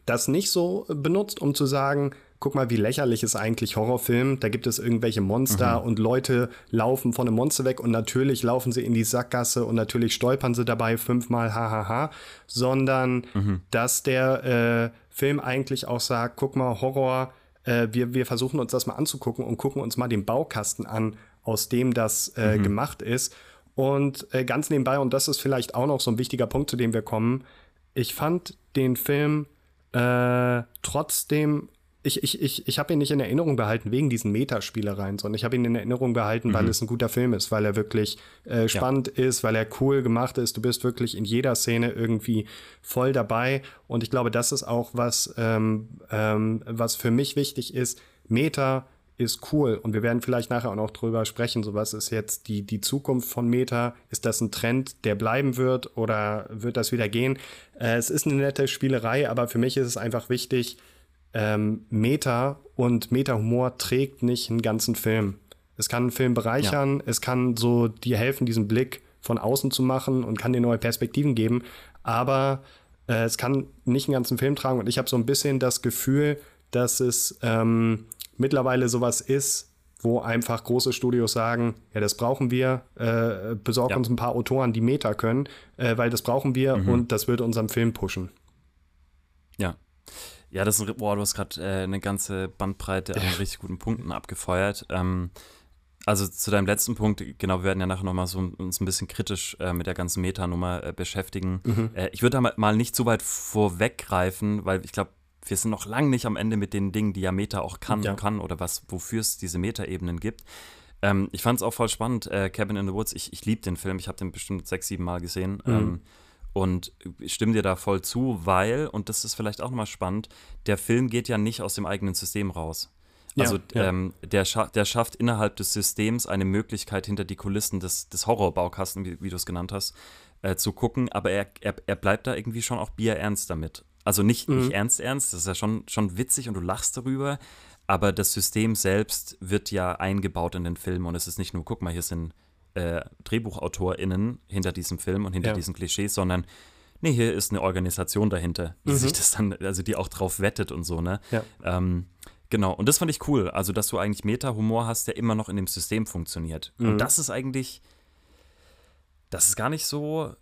das nicht so benutzt, um zu sagen, guck mal, wie lächerlich ist eigentlich Horrorfilm. Da gibt es irgendwelche Monster mhm. und Leute laufen von einem Monster weg und natürlich laufen sie in die Sackgasse und natürlich stolpern sie dabei fünfmal, hahaha, sondern mhm. dass der äh, Film eigentlich auch sagt, guck mal, Horror, äh, wir, wir versuchen uns das mal anzugucken und gucken uns mal den Baukasten an, aus dem das äh, mhm. gemacht ist. Und äh, ganz nebenbei, und das ist vielleicht auch noch so ein wichtiger Punkt, zu dem wir kommen, ich fand den Film äh, trotzdem ich, ich, ich, ich habe ihn nicht in Erinnerung behalten wegen diesen Metaspielereien, sondern ich habe ihn in Erinnerung behalten, mhm. weil es ein guter Film ist, weil er wirklich äh, spannend ja. ist, weil er cool gemacht ist. Du bist wirklich in jeder Szene irgendwie voll dabei. Und ich glaube, das ist auch was, ähm, ähm, was für mich wichtig ist. Meta ist cool und wir werden vielleicht nachher auch noch drüber sprechen. So was ist jetzt die, die Zukunft von Meta? Ist das ein Trend, der bleiben wird oder wird das wieder gehen? Äh, es ist eine nette Spielerei, aber für mich ist es einfach wichtig, ähm, Meta und Meta-Humor trägt nicht einen ganzen Film. Es kann einen Film bereichern, ja. es kann so dir helfen, diesen Blick von außen zu machen und kann dir neue Perspektiven geben, aber äh, es kann nicht einen ganzen Film tragen und ich habe so ein bisschen das Gefühl, dass es ähm, mittlerweile sowas ist, wo einfach große Studios sagen, ja, das brauchen wir, äh, besorg ja. uns ein paar Autoren, die Meta können, äh, weil das brauchen wir mhm. und das wird unseren Film pushen. Ja, ja, das ist, boah, du hast gerade äh, eine ganze Bandbreite an richtig guten Punkten abgefeuert. Ähm, also zu deinem letzten Punkt, genau, wir werden ja nachher nochmal so uns ein bisschen kritisch äh, mit der ganzen Metanummer äh, beschäftigen. Mhm. Äh, ich würde da mal nicht zu weit vorweggreifen, weil ich glaube, wir sind noch lange nicht am Ende mit den Dingen, die ja Meta auch kann ja. kann oder was, wofür es diese Meta-Ebenen gibt. Ähm, ich fand es auch voll spannend, äh, Cabin in the Woods, ich, ich liebe den Film, ich habe den bestimmt sechs, sieben Mal gesehen. Mhm. Ähm, und ich stimme dir da voll zu, weil, und das ist vielleicht auch nochmal spannend, der Film geht ja nicht aus dem eigenen System raus. Also ja, ja. Ähm, der, scha der schafft innerhalb des Systems eine Möglichkeit, hinter die Kulissen des, des Horrorbaukasten, wie, wie du es genannt hast, äh, zu gucken, aber er, er, er bleibt da irgendwie schon auch bierernst damit. Also nicht, mhm. nicht ernst ernst, das ist ja schon, schon witzig und du lachst darüber, aber das System selbst wird ja eingebaut in den Film und es ist nicht nur, guck mal, hier sind äh, DrehbuchautorInnen hinter diesem Film und hinter ja. diesen Klischees, sondern nee, hier ist eine Organisation dahinter, die mhm. sich das dann, also die auch drauf wettet und so, ne? Ja. Ähm, genau, und das fand ich cool, also dass du eigentlich Meta-Humor hast, der immer noch in dem System funktioniert. Mhm. Und das ist eigentlich, das ist gar nicht so,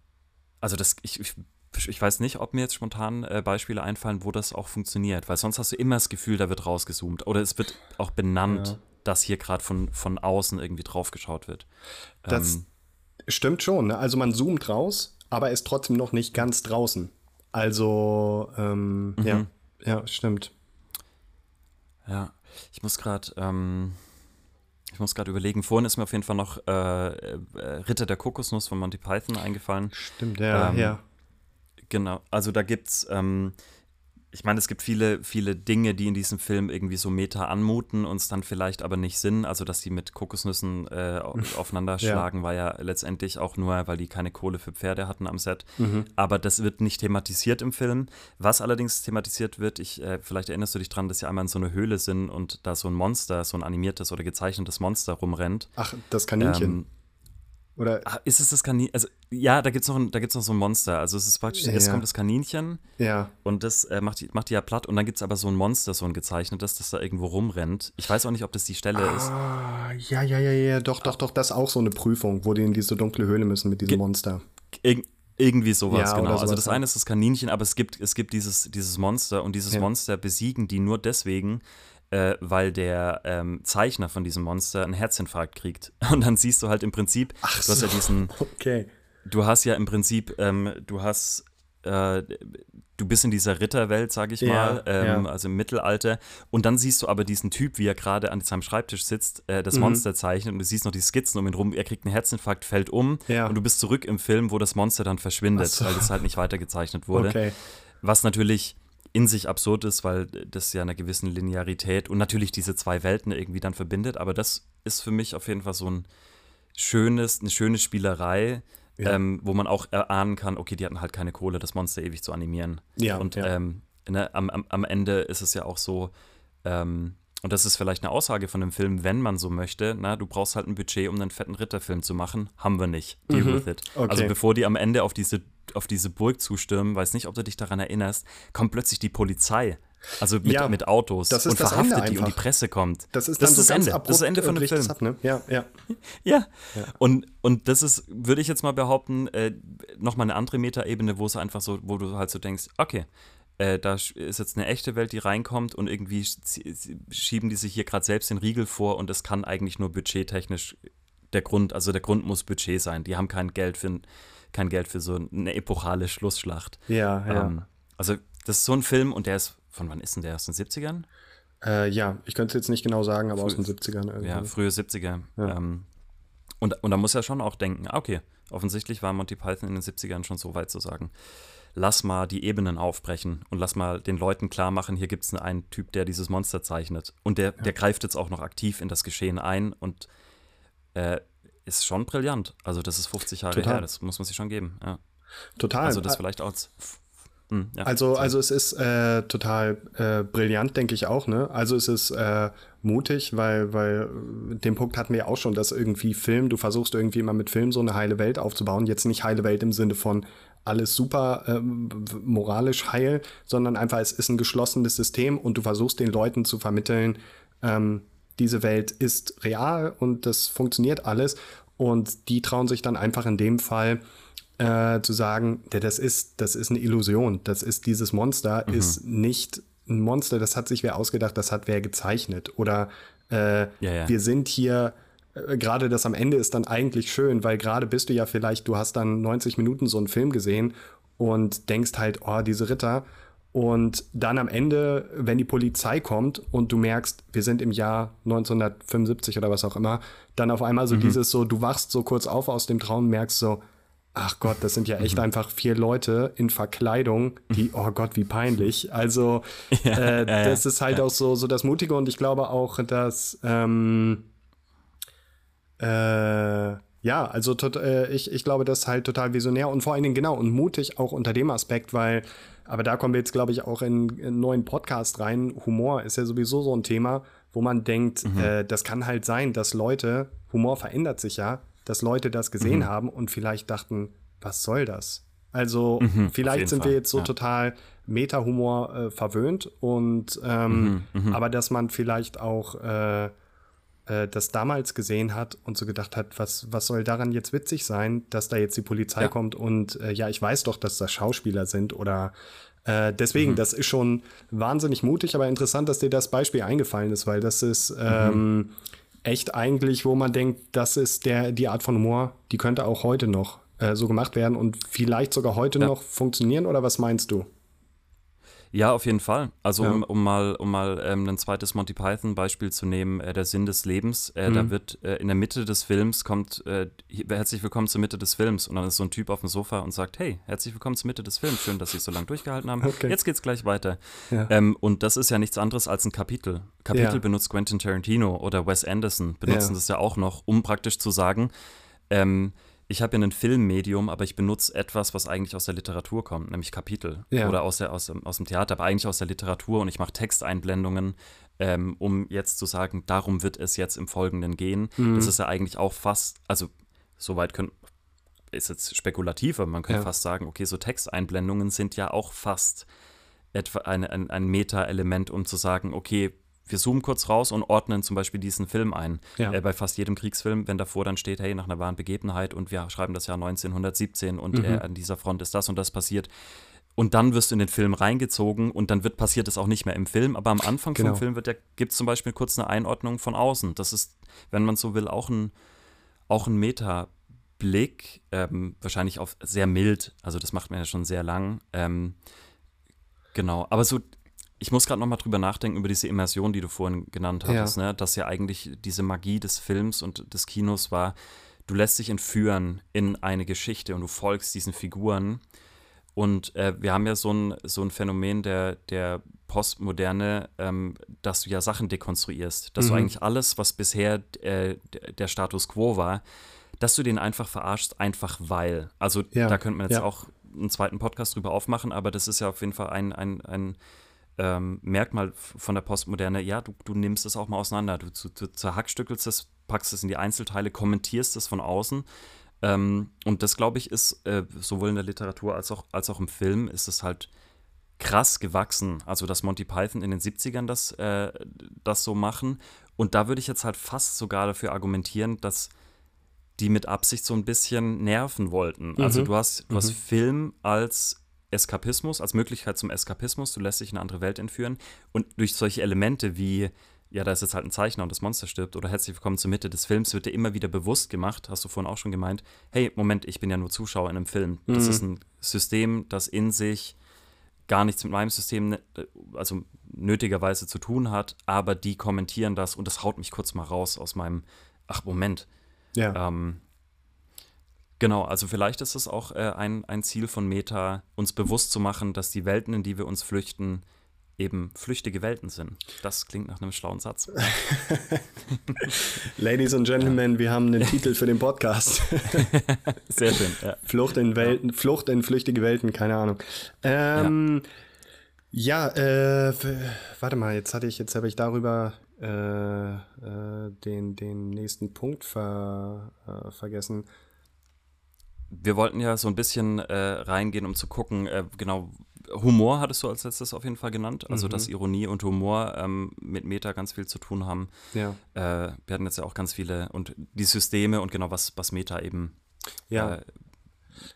also das, ich, ich ich weiß nicht, ob mir jetzt spontan äh, Beispiele einfallen, wo das auch funktioniert, weil sonst hast du immer das Gefühl, da wird rausgezoomt oder es wird auch benannt. Ja dass hier gerade von, von außen irgendwie drauf geschaut wird. Das ähm, stimmt schon. Ne? Also man zoomt raus, aber ist trotzdem noch nicht ganz draußen. Also, ähm, mhm. ja, ja, stimmt. Ja, ich muss gerade, ähm, ich muss gerade überlegen. Vorhin ist mir auf jeden Fall noch äh, äh, Ritter der Kokosnuss von Monty Python eingefallen. Stimmt, ja, ähm, ja. Genau, also da gibt's ähm, ich meine, es gibt viele, viele Dinge, die in diesem Film irgendwie so meta anmuten, uns dann vielleicht aber nicht sind. Also, dass sie mit Kokosnüssen äh, aufeinander schlagen, ja. war ja letztendlich auch nur, weil die keine Kohle für Pferde hatten am Set. Mhm. Aber das wird nicht thematisiert im Film. Was allerdings thematisiert wird, ich, äh, vielleicht erinnerst du dich dran, dass sie einmal in so einer Höhle sind und da so ein Monster, so ein animiertes oder gezeichnetes Monster rumrennt. Ach, das Kaninchen. Ähm, oder Ach, ist es das Kaninchen? Also, ja, da gibt es noch, noch so ein Monster. Also, es ist praktisch, ja. erst kommt das Kaninchen. Ja. Und das äh, macht, die, macht die ja platt. Und dann gibt es aber so ein Monster, so ein gezeichnetes, das da irgendwo rumrennt. Ich weiß auch nicht, ob das die Stelle ah, ist. Ja, ja, ja, ja. Doch, doch, doch. Das ist auch so eine Prüfung, wo die in diese dunkle Höhle müssen mit diesem Ge Monster. Ir irgendwie sowas, ja, genau. Sowas, also, das eine ist das Kaninchen, aber es gibt, es gibt dieses, dieses Monster. Und dieses ja. Monster besiegen die nur deswegen, äh, weil der ähm, Zeichner von diesem Monster einen Herzinfarkt kriegt. Und dann siehst du halt im Prinzip, Ach du hast ja diesen, okay. du hast ja im Prinzip, ähm, du hast, äh, du bist in dieser Ritterwelt, sag ich ja, mal, ähm, ja. also im Mittelalter. Und dann siehst du aber diesen Typ, wie er gerade an seinem Schreibtisch sitzt, äh, das mhm. Monster zeichnet und du siehst noch die Skizzen um ihn rum. Er kriegt einen Herzinfarkt, fällt um ja. und du bist zurück im Film, wo das Monster dann verschwindet, so. weil es halt nicht weitergezeichnet wurde. Okay. Was natürlich in sich absurd ist, weil das ja einer gewissen Linearität und natürlich diese zwei Welten irgendwie dann verbindet. Aber das ist für mich auf jeden Fall so ein schönes, eine schöne Spielerei, ja. ähm, wo man auch erahnen kann, okay, die hatten halt keine Kohle, das Monster ewig zu animieren. Ja, und ja. Ähm, ne, am, am, am Ende ist es ja auch so, ähm, und das ist vielleicht eine Aussage von dem Film, wenn man so möchte, na, du brauchst halt ein Budget, um einen fetten Ritterfilm zu machen. Haben wir nicht. Deal mhm. with it. Okay. Also bevor die am Ende auf diese, auf diese Burg zustürmen, weiß nicht, ob du dich daran erinnerst, kommt plötzlich die Polizei. Also mit, ja, mit Autos das ist und das verhaftet Ende die und die Presse kommt. Das ist, das ist das Ende. das ist das Ende von dem Film. Ab, ne? ja, ja. ja, ja. Und, und das ist, würde ich jetzt mal behaupten, äh, nochmal eine andere Metaebene, wo es einfach so, wo du halt so denkst, okay, äh, da ist jetzt eine echte Welt, die reinkommt und irgendwie schieben die sich hier gerade selbst den Riegel vor und es kann eigentlich nur budgettechnisch der Grund, also der Grund muss Budget sein. Die haben kein Geld für, kein Geld für so eine epochale Schlussschlacht. Ja, ja. Ähm, also das ist so ein Film und der ist, von wann ist denn der? Aus den 70ern? Äh, ja, ich könnte es jetzt nicht genau sagen, aber Früh, aus den 70ern irgendwie. Ja, frühe 70er. Ja. Ähm, und, und da muss er schon auch denken, ah, okay, offensichtlich war Monty Python in den 70ern schon so weit zu sagen lass mal die Ebenen aufbrechen und lass mal den Leuten klar machen, hier gibt es einen Typ, der dieses Monster zeichnet. Und der, ja. der greift jetzt auch noch aktiv in das Geschehen ein und äh, ist schon brillant. Also das ist 50 Jahre Total. her, das muss man sich schon geben. Ja. Total. Also das vielleicht als hm, ja, also, also es ist äh, total äh, brillant, denke ich auch. Ne? Also es ist äh, mutig, weil, weil äh, den Punkt hatten wir auch schon, dass irgendwie Film, du versuchst irgendwie immer mit Film so eine heile Welt aufzubauen. Jetzt nicht heile Welt im Sinne von alles super ähm, moralisch heil, sondern einfach es ist ein geschlossenes System und du versuchst den Leuten zu vermitteln, ähm, diese Welt ist real und das funktioniert alles. Und die trauen sich dann einfach in dem Fall äh, zu sagen, das ist, das ist eine Illusion. Das ist dieses Monster, mhm. ist nicht ein Monster, das hat sich wer ausgedacht, das hat wer gezeichnet. Oder äh, ja, ja. wir sind hier äh, gerade das am Ende ist dann eigentlich schön, weil gerade bist du ja vielleicht, du hast dann 90 Minuten so einen Film gesehen und denkst halt, oh, diese Ritter. Und dann am Ende, wenn die Polizei kommt und du merkst, wir sind im Jahr 1975 oder was auch immer, dann auf einmal so mhm. dieses so, du wachst so kurz auf aus dem Traum, merkst so, ach Gott, das sind ja echt mhm. einfach vier Leute in Verkleidung, die, oh Gott, wie peinlich. Also, ja, äh, ja, das ja, ist halt auch so, so das Mutige und ich glaube auch, dass, ähm, äh, ja, also tot, äh, ich, ich glaube, das ist halt total visionär und vor allen Dingen genau und mutig auch unter dem Aspekt, weil, aber da kommen wir jetzt, glaube ich, auch in, in einen neuen Podcast rein. Humor ist ja sowieso so ein Thema, wo man denkt, mhm. äh, das kann halt sein, dass Leute, Humor verändert sich ja, dass Leute das gesehen mhm. haben und vielleicht dachten, was soll das? Also mhm, vielleicht sind Fall. wir jetzt so ja. total Meta-Humor äh, verwöhnt und ähm, mhm, mhm. aber dass man vielleicht auch äh, äh, das damals gesehen hat und so gedacht hat, was, was soll daran jetzt witzig sein, dass da jetzt die Polizei ja. kommt und äh, ja, ich weiß doch, dass das Schauspieler sind oder äh, deswegen, mhm. das ist schon wahnsinnig mutig, aber interessant, dass dir das Beispiel eingefallen ist, weil das ist mhm. ähm, echt eigentlich, wo man denkt, das ist der, die Art von Humor, die könnte auch heute noch äh, so gemacht werden und vielleicht sogar heute ja. noch funktionieren oder was meinst du? Ja, auf jeden Fall. Also ja. um, um, mal, um mal ähm, ein zweites Monty Python-Beispiel zu nehmen, äh, der Sinn des Lebens. Äh, mhm. Da wird äh, in der Mitte des Films kommt, äh, herzlich willkommen zur Mitte des Films. Und dann ist so ein Typ auf dem Sofa und sagt, hey, herzlich willkommen zur Mitte des Films. Schön, dass Sie so lange durchgehalten haben. Okay. Jetzt geht's gleich weiter. Ja. Ähm, und das ist ja nichts anderes als ein Kapitel. Kapitel ja. benutzt Quentin Tarantino oder Wes Anderson, benutzen das ja auch noch, um praktisch zu sagen, ähm, ich habe ja ein Filmmedium, aber ich benutze etwas, was eigentlich aus der Literatur kommt, nämlich Kapitel ja. oder aus, der, aus, aus dem Theater, aber eigentlich aus der Literatur und ich mache Texteinblendungen, ähm, um jetzt zu sagen, darum wird es jetzt im Folgenden gehen. Mhm. Das ist ja eigentlich auch fast, also soweit können, ist jetzt spekulativ, aber man könnte ja. fast sagen, okay, so Texteinblendungen sind ja auch fast etwa eine, ein, ein Meta-Element, um zu sagen, okay, wir zoomen kurz raus und ordnen zum Beispiel diesen Film ein. Ja. Äh, bei fast jedem Kriegsfilm, wenn davor dann steht, hey, nach einer wahren Begebenheit und wir schreiben das Jahr 1917 und mhm. äh, an dieser Front ist das und das passiert. Und dann wirst du in den Film reingezogen und dann wird passiert es auch nicht mehr im Film, aber am Anfang genau. vom Film gibt es zum Beispiel kurz eine Einordnung von außen. Das ist, wenn man so will, auch ein, auch ein Meta-Blick, ähm, wahrscheinlich auf sehr mild, also das macht man ja schon sehr lang. Ähm, genau, aber so ich muss gerade nochmal drüber nachdenken, über diese Immersion, die du vorhin genannt hattest, ja. ne? dass ja eigentlich diese Magie des Films und des Kinos war, du lässt dich entführen in eine Geschichte und du folgst diesen Figuren. Und äh, wir haben ja so ein, so ein Phänomen der, der Postmoderne, ähm, dass du ja Sachen dekonstruierst, dass mhm. du eigentlich alles, was bisher äh, der Status quo war, dass du den einfach verarschst, einfach weil. Also ja. da könnte man jetzt ja. auch einen zweiten Podcast drüber aufmachen, aber das ist ja auf jeden Fall ein, ein, ein ähm, Merkmal von der Postmoderne, ja, du, du nimmst es auch mal auseinander, du, du, zerhackstückelst es, packst es in die Einzelteile, kommentierst es von außen. Ähm, und das, glaube ich, ist äh, sowohl in der Literatur als auch, als auch im Film, ist es halt krass gewachsen. Also, dass Monty Python in den 70ern das, äh, das so machen. Und da würde ich jetzt halt fast sogar dafür argumentieren, dass die mit Absicht so ein bisschen nerven wollten. Also, mhm. Also, du hast, du mhm. hast Film als Eskapismus, als Möglichkeit zum Eskapismus. Du lässt dich in eine andere Welt entführen. Und durch solche Elemente wie, ja, da ist jetzt halt ein Zeichner und das Monster stirbt oder herzlich willkommen zur Mitte des Films, wird dir immer wieder bewusst gemacht, hast du vorhin auch schon gemeint, hey, Moment, ich bin ja nur Zuschauer in einem Film. Das mhm. ist ein System, das in sich gar nichts mit meinem System, ne, also nötigerweise zu tun hat, aber die kommentieren das und das haut mich kurz mal raus aus meinem, ach Moment. Ja. Ähm, genau, also vielleicht ist es auch äh, ein, ein Ziel von Meta, uns bewusst zu machen, dass die Welten, in die wir uns flüchten, eben flüchtige Welten sind. Das klingt nach einem schlauen Satz. Ladies and Gentlemen, ja. wir haben einen Titel für den Podcast. Sehr schön. Ja. Flucht in Welten, Flucht in flüchtige Welten, keine Ahnung. Ähm, ja, ja äh, warte mal, jetzt hatte ich, jetzt habe ich darüber äh, äh, den, den nächsten Punkt ver, äh, vergessen wir wollten ja so ein bisschen äh, reingehen, um zu gucken, äh, genau, Humor hattest du als letztes auf jeden Fall genannt. Also, mhm. dass Ironie und Humor ähm, mit Meta ganz viel zu tun haben. Ja. Äh, wir hatten jetzt ja auch ganz viele und die Systeme und genau, was, was Meta eben ja. Äh,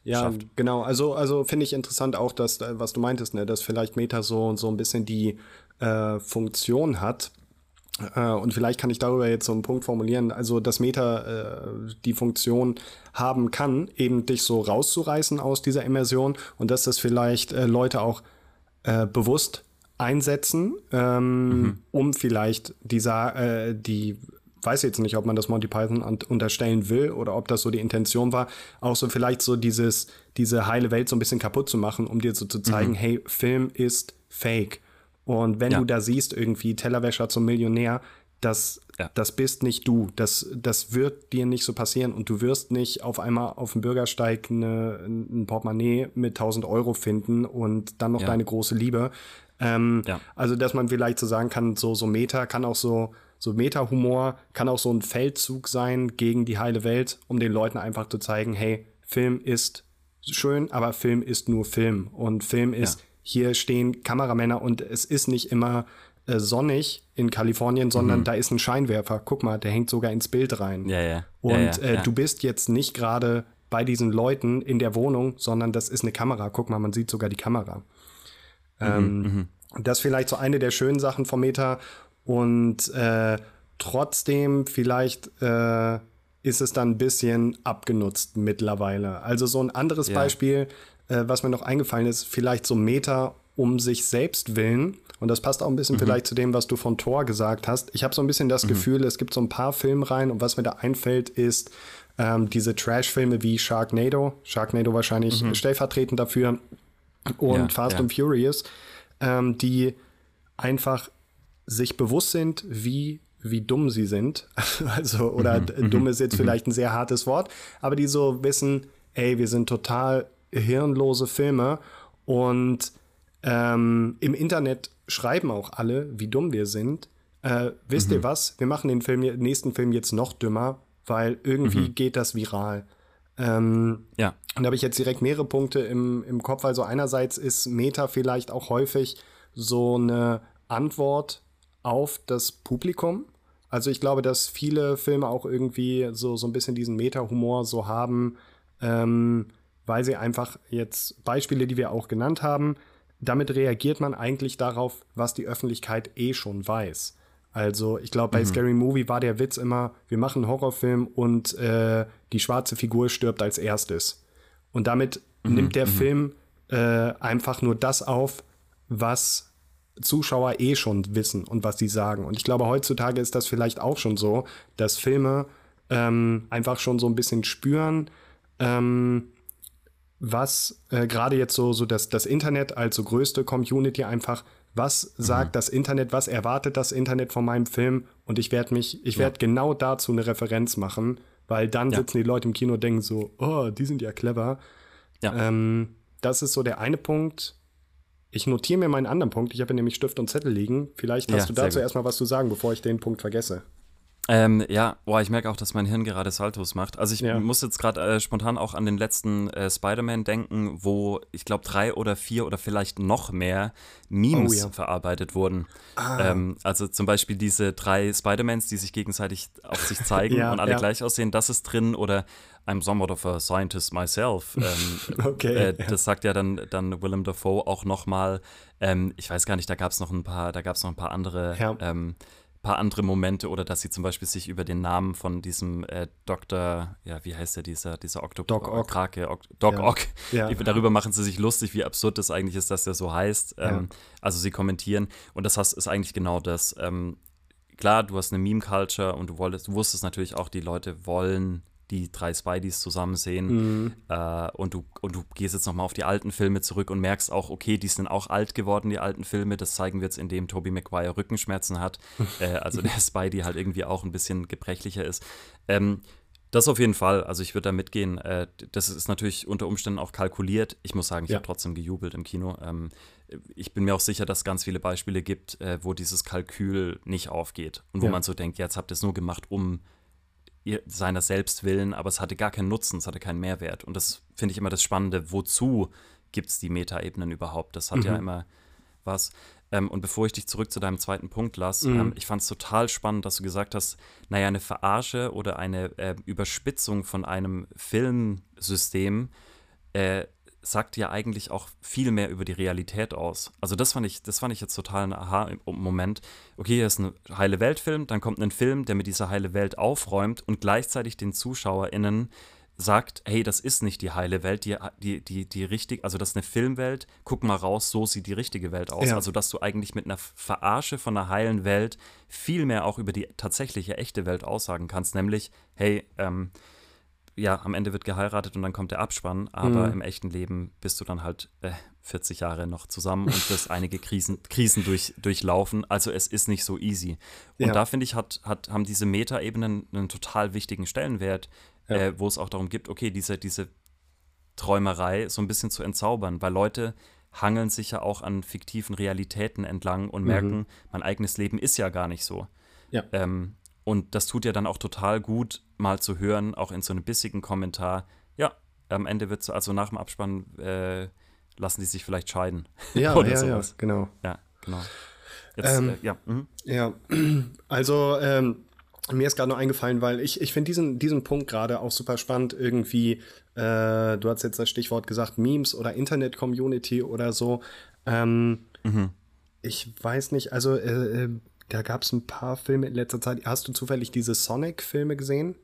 ja, schafft. genau. Also, also finde ich interessant auch, dass, äh, was du meintest, ne, dass vielleicht Meta so, so ein bisschen die äh, Funktion hat, und vielleicht kann ich darüber jetzt so einen Punkt formulieren, also dass Meta äh, die Funktion haben kann, eben dich so rauszureißen aus dieser Immersion und dass das vielleicht äh, Leute auch äh, bewusst einsetzen, ähm, mhm. um vielleicht dieser, äh, die weiß jetzt nicht, ob man das Monty Python unterstellen will oder ob das so die Intention war, auch so vielleicht so dieses, diese heile Welt so ein bisschen kaputt zu machen, um dir so zu zeigen, mhm. hey, Film ist fake. Und wenn ja. du da siehst, irgendwie Tellerwäscher zum Millionär, das, ja. das bist nicht du. Das, das wird dir nicht so passieren und du wirst nicht auf einmal auf dem Bürgersteig eine, ein Portemonnaie mit 1000 Euro finden und dann noch ja. deine große Liebe. Ähm, ja. Also, dass man vielleicht so sagen kann, so, so Meta kann auch so, so Meta-Humor kann auch so ein Feldzug sein gegen die heile Welt, um den Leuten einfach zu zeigen, hey, Film ist schön, aber Film ist nur Film und Film ist hier stehen Kameramänner und es ist nicht immer äh, sonnig in Kalifornien, sondern mhm. da ist ein Scheinwerfer. Guck mal, der hängt sogar ins Bild rein. Ja, ja. Und ja, ja, äh, ja. du bist jetzt nicht gerade bei diesen Leuten in der Wohnung, sondern das ist eine Kamera. Guck mal, man sieht sogar die Kamera. Mhm, ähm, mhm. Das ist vielleicht so eine der schönen Sachen vom Meta. Und äh, trotzdem vielleicht äh, ist es dann ein bisschen abgenutzt mittlerweile. Also so ein anderes Beispiel äh, was mir noch eingefallen ist, vielleicht so Meta um sich selbst willen. Und das passt auch ein bisschen mhm. vielleicht zu dem, was du von Thor gesagt hast. Ich habe so ein bisschen das mhm. Gefühl, es gibt so ein paar Filmreihen und was mir da einfällt, ist ähm, diese Trash-Filme wie Sharknado. Sharknado wahrscheinlich mhm. stellvertretend dafür. Und ja, Fast ja. and Furious, ähm, die einfach sich bewusst sind, wie wie dumm sie sind. also, oder mhm. dumm ist jetzt mhm. vielleicht ein sehr hartes Wort, aber die so wissen, ey, wir sind total hirnlose Filme und ähm, im Internet schreiben auch alle, wie dumm wir sind. Äh, wisst mhm. ihr was? Wir machen den Film, nächsten Film jetzt noch dümmer, weil irgendwie mhm. geht das viral. Ähm, ja. Und da habe ich jetzt direkt mehrere Punkte im, im Kopf. Also einerseits ist Meta vielleicht auch häufig so eine Antwort auf das Publikum. Also ich glaube, dass viele Filme auch irgendwie so, so ein bisschen diesen Meta-Humor so haben. Ähm, weil sie einfach jetzt Beispiele, die wir auch genannt haben, damit reagiert man eigentlich darauf, was die Öffentlichkeit eh schon weiß. Also ich glaube, bei mhm. Scary Movie war der Witz immer, wir machen einen Horrorfilm und äh, die schwarze Figur stirbt als erstes. Und damit mhm. nimmt der mhm. Film äh, einfach nur das auf, was Zuschauer eh schon wissen und was sie sagen. Und ich glaube, heutzutage ist das vielleicht auch schon so, dass Filme ähm, einfach schon so ein bisschen spüren, ähm, was äh, gerade jetzt so, so das, das Internet als so größte Community einfach, was mhm. sagt das Internet, was erwartet das Internet von meinem Film und ich werde mich, ich werde ja. genau dazu eine Referenz machen, weil dann ja. sitzen die Leute im Kino und denken so, oh, die sind ja clever. Ja. Ähm, das ist so der eine Punkt. Ich notiere mir meinen anderen Punkt. Ich habe nämlich Stift und Zettel liegen. Vielleicht hast ja, du dazu erstmal was zu sagen, bevor ich den Punkt vergesse. Ähm, ja, boah, ich merke auch, dass mein Hirn gerade Saltos macht. Also ich ja. muss jetzt gerade äh, spontan auch an den letzten äh, Spider-Man denken, wo ich glaube drei oder vier oder vielleicht noch mehr Memes oh, ja. verarbeitet wurden. Ah. Ähm, also zum Beispiel diese drei Spider-Mans, die sich gegenseitig auf sich zeigen ja, und alle gleich aussehen, das ist drin. Oder I'm somewhat of a scientist myself. Ähm, okay. Äh, das sagt ja dann, dann Willem Dafoe auch nochmal. Ähm, ich weiß gar nicht, da gab es noch ein paar, da gab es noch ein paar andere ähm, paar andere Momente oder dass sie zum Beispiel sich über den Namen von diesem äh, Dr., ja, wie heißt der, dieser, dieser Oktop Doc Ock. Krake, ok Doc ja. Ock. Ja. Darüber machen sie sich lustig, wie absurd das eigentlich ist, dass der so heißt. Ähm, ja. Also sie kommentieren und das ist eigentlich genau das. Ähm, klar, du hast eine Meme-Culture und du, wolltest, du wusstest natürlich auch, die Leute wollen die drei Spideys zusammen sehen. Mhm. Äh, und, du, und du gehst jetzt nochmal auf die alten Filme zurück und merkst auch, okay, die sind auch alt geworden, die alten Filme. Das zeigen wir jetzt, indem Tobey Maguire Rückenschmerzen hat. äh, also der Spidey halt irgendwie auch ein bisschen gebrechlicher ist. Ähm, das auf jeden Fall. Also ich würde da mitgehen. Äh, das ist natürlich unter Umständen auch kalkuliert. Ich muss sagen, ich ja. habe trotzdem gejubelt im Kino. Ähm, ich bin mir auch sicher, dass es ganz viele Beispiele gibt, äh, wo dieses Kalkül nicht aufgeht und wo ja. man so denkt, jetzt habt ihr es nur gemacht, um seiner selbst willen, aber es hatte gar keinen Nutzen, es hatte keinen Mehrwert. Und das finde ich immer das Spannende, wozu gibt es die Metaebenen überhaupt? Das hat mhm. ja immer was. Ähm, und bevor ich dich zurück zu deinem zweiten Punkt lasse, mhm. ähm, ich fand es total spannend, dass du gesagt hast, naja, eine Verarsche oder eine äh, Überspitzung von einem Filmsystem äh, sagt ja eigentlich auch viel mehr über die Realität aus. Also das fand ich, das fand ich jetzt total ein Aha-Moment. Okay, hier ist ein heile Welt-Film, dann kommt ein Film, der mit dieser heile Welt aufräumt und gleichzeitig den ZuschauerInnen sagt, hey, das ist nicht die heile Welt, die, die, die, die richtig, also das ist eine Filmwelt, guck mal raus, so sieht die richtige Welt aus. Ja. Also, dass du eigentlich mit einer Verarsche von einer heilen Welt viel mehr auch über die tatsächliche, echte Welt aussagen kannst, nämlich, hey, ähm, ja, am Ende wird geheiratet und dann kommt der Abspann, aber mhm. im echten Leben bist du dann halt äh, 40 Jahre noch zusammen und wirst einige Krisen, Krisen durch, durchlaufen. Also es ist nicht so easy. Und ja. da finde ich, hat, hat, haben diese Metaebenen einen total wichtigen Stellenwert, ja. äh, wo es auch darum geht, okay, diese, diese Träumerei so ein bisschen zu entzaubern, weil Leute hangeln sich ja auch an fiktiven Realitäten entlang und mhm. merken, mein eigenes Leben ist ja gar nicht so. Ja. Ähm, und das tut ja dann auch total gut, mal zu hören, auch in so einem bissigen Kommentar. Ja, am Ende wird es, also nach dem Abspann äh, lassen die sich vielleicht scheiden. Ja, Oder ja, sowas. ja, genau. Ja, genau. Jetzt, ähm, äh, ja. Mhm. ja, also ähm, mir ist gerade noch eingefallen, weil ich, ich finde diesen, diesen Punkt gerade auch super spannend. Irgendwie, äh, du hast jetzt das Stichwort gesagt, Memes oder Internet-Community oder so. Ähm, mhm. Ich weiß nicht, also äh, äh da gab es ein paar Filme in letzter Zeit. Hast du zufällig diese Sonic-Filme gesehen?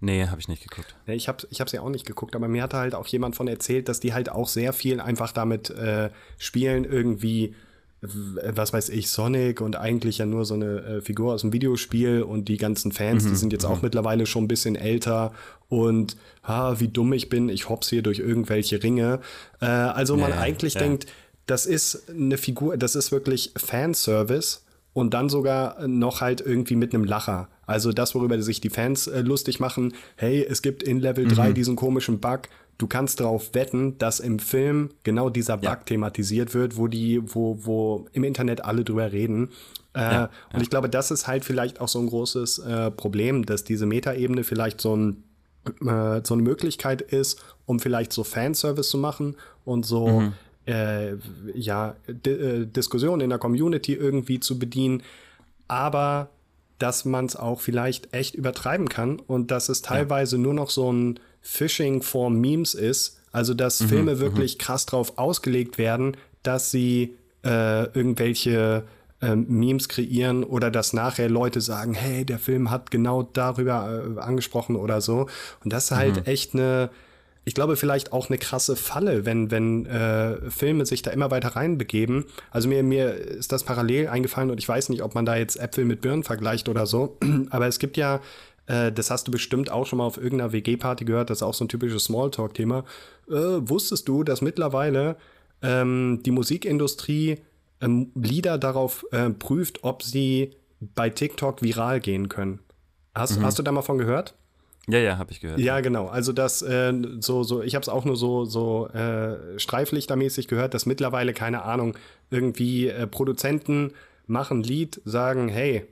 Nee, habe ich nicht geguckt. Ich habe ich hab sie auch nicht geguckt, aber mir hat halt auch jemand von erzählt, dass die halt auch sehr viel einfach damit äh, spielen, irgendwie, was weiß ich, Sonic und eigentlich ja nur so eine äh, Figur aus dem Videospiel und die ganzen Fans, mhm, die sind jetzt auch mhm. mittlerweile schon ein bisschen älter und ha, wie dumm ich bin, ich hops hier durch irgendwelche Ringe. Äh, also man ja, eigentlich ja. denkt, das ist eine Figur, das ist wirklich Fanservice und dann sogar noch halt irgendwie mit einem Lacher. Also das, worüber sich die Fans äh, lustig machen, hey, es gibt in Level mhm. 3 diesen komischen Bug, du kannst darauf wetten, dass im Film genau dieser Bug ja. thematisiert wird, wo die, wo, wo im Internet alle drüber reden. Äh, ja, und ich glaube, das ist halt vielleicht auch so ein großes äh, Problem, dass diese Metaebene vielleicht so, ein, äh, so eine Möglichkeit ist, um vielleicht so Fanservice zu machen und so mhm äh, ja, äh, Diskussionen in der Community irgendwie zu bedienen, aber dass man es auch vielleicht echt übertreiben kann und dass es teilweise ja. nur noch so ein Phishing for Memes ist, also dass mhm, Filme mhm. wirklich krass drauf ausgelegt werden, dass sie äh, irgendwelche äh, Memes kreieren oder dass nachher Leute sagen, hey, der Film hat genau darüber äh, angesprochen oder so. Und das ist halt mhm. echt eine ich glaube, vielleicht auch eine krasse Falle, wenn, wenn äh, Filme sich da immer weiter reinbegeben. Also mir, mir ist das parallel eingefallen und ich weiß nicht, ob man da jetzt Äpfel mit Birnen vergleicht oder so. Aber es gibt ja, äh, das hast du bestimmt auch schon mal auf irgendeiner WG-Party gehört, das ist auch so ein typisches Smalltalk-Thema. Äh, wusstest du, dass mittlerweile ähm, die Musikindustrie ähm, Lieder darauf äh, prüft, ob sie bei TikTok viral gehen können? Hast, mhm. hast du da mal von gehört? Ja, ja, habe ich gehört. Ja, genau. Also das äh, so so ich habe es auch nur so so äh, streiflichtermäßig gehört, dass mittlerweile keine Ahnung irgendwie äh, Produzenten machen Lied, sagen, hey,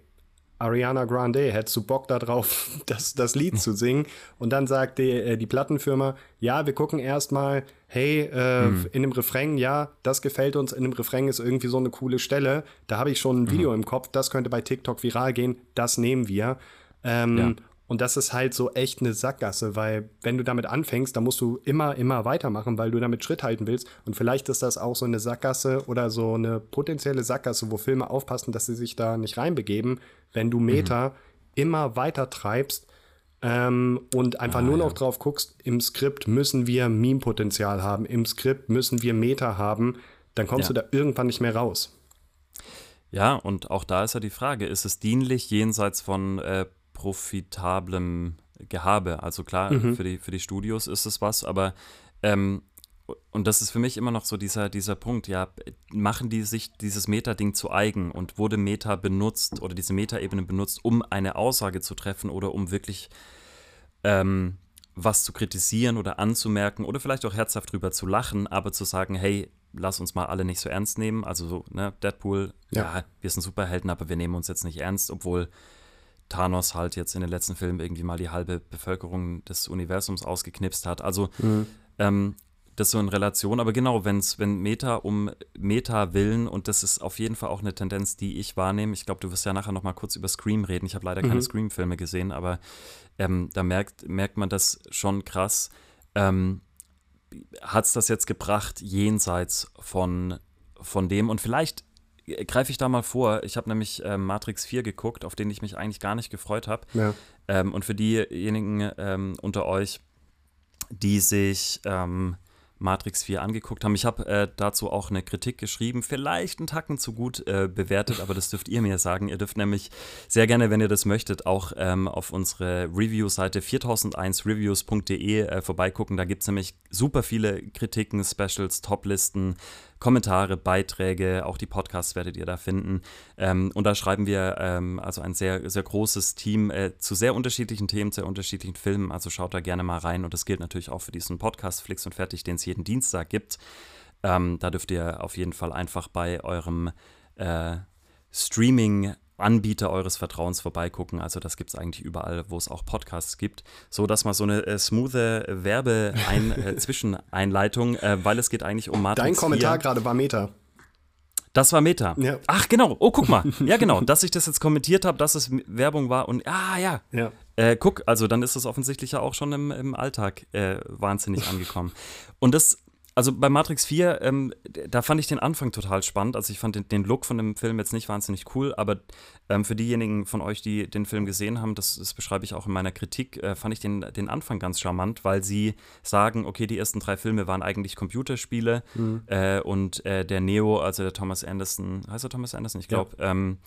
Ariana Grande, hättest du Bock darauf, das, das Lied zu singen? Und dann sagt die, äh, die Plattenfirma, ja, wir gucken erstmal, hey, äh, hm. in dem Refrain, ja, das gefällt uns, in dem Refrain ist irgendwie so eine coole Stelle, da habe ich schon ein Video mhm. im Kopf, das könnte bei TikTok viral gehen, das nehmen wir. Ähm, ja. Und das ist halt so echt eine Sackgasse, weil wenn du damit anfängst, dann musst du immer, immer weitermachen, weil du damit Schritt halten willst. Und vielleicht ist das auch so eine Sackgasse oder so eine potenzielle Sackgasse, wo Filme aufpassen, dass sie sich da nicht reinbegeben, wenn du Meta mhm. immer weiter treibst ähm, und einfach ah, nur noch ja. drauf guckst, im Skript müssen wir Meme-Potenzial haben, im Skript müssen wir Meta haben, dann kommst ja. du da irgendwann nicht mehr raus. Ja, und auch da ist ja die Frage, ist es dienlich jenseits von äh, profitablem Gehabe. Also klar, mhm. für, die, für die Studios ist es was, aber ähm, und das ist für mich immer noch so dieser, dieser Punkt, ja, machen die sich dieses Meta-Ding zu eigen und wurde Meta benutzt oder diese Meta-Ebene benutzt, um eine Aussage zu treffen oder um wirklich ähm, was zu kritisieren oder anzumerken oder vielleicht auch herzhaft drüber zu lachen, aber zu sagen, hey, lass uns mal alle nicht so ernst nehmen. Also so, ne, Deadpool, ja, ja wir sind Superhelden, aber wir nehmen uns jetzt nicht ernst, obwohl Thanos halt jetzt in den letzten Filmen irgendwie mal die halbe Bevölkerung des Universums ausgeknipst hat. Also mhm. ähm, das so in Relation, aber genau, wenn's, wenn Meta um Meta willen, und das ist auf jeden Fall auch eine Tendenz, die ich wahrnehme. Ich glaube, du wirst ja nachher noch mal kurz über Scream reden. Ich habe leider mhm. keine Scream-Filme gesehen, aber ähm, da merkt, merkt man das schon krass. Ähm, Hat es das jetzt gebracht, jenseits von, von dem? Und vielleicht greife ich da mal vor. Ich habe nämlich ähm, Matrix 4 geguckt, auf den ich mich eigentlich gar nicht gefreut habe. Ja. Ähm, und für diejenigen ähm, unter euch, die sich ähm, Matrix 4 angeguckt haben. Ich habe äh, dazu auch eine Kritik geschrieben, vielleicht einen Tacken zu gut äh, bewertet, aber das dürft ihr mir sagen. Ihr dürft nämlich sehr gerne, wenn ihr das möchtet, auch ähm, auf unsere Review-Seite 4001reviews.de äh, vorbeigucken. Da gibt es nämlich super viele Kritiken, Specials, Toplisten, Kommentare, Beiträge, auch die Podcasts werdet ihr da finden. Ähm, und da schreiben wir ähm, also ein sehr, sehr großes Team äh, zu sehr unterschiedlichen Themen, sehr unterschiedlichen Filmen. Also schaut da gerne mal rein. Und das gilt natürlich auch für diesen Podcast Flix und Fertig, den es jeden Dienstag gibt. Ähm, da dürft ihr auf jeden Fall einfach bei eurem äh, Streaming Anbieter eures Vertrauens vorbeigucken. Also das gibt es eigentlich überall, wo es auch Podcasts gibt. So, dass mal so eine äh, smoothe Werbe-Zwischeneinleitung, äh, äh, weil es geht eigentlich um Matrix Dein Kommentar gerade war Meta. Das war Meta. Ja. Ach, genau. Oh, guck mal. Ja, genau. Dass ich das jetzt kommentiert habe, dass es Werbung war und ah, ja. ja. Äh, guck, also dann ist es offensichtlich ja auch schon im, im Alltag äh, wahnsinnig angekommen. Und das also bei Matrix 4, ähm, da fand ich den Anfang total spannend. Also ich fand den, den Look von dem Film jetzt nicht wahnsinnig cool, aber ähm, für diejenigen von euch, die den Film gesehen haben, das, das beschreibe ich auch in meiner Kritik, äh, fand ich den, den Anfang ganz charmant, weil sie sagen, okay, die ersten drei Filme waren eigentlich Computerspiele mhm. äh, und äh, der Neo, also der Thomas Anderson, heißt er Thomas Anderson? Ich glaube, ja. ähm,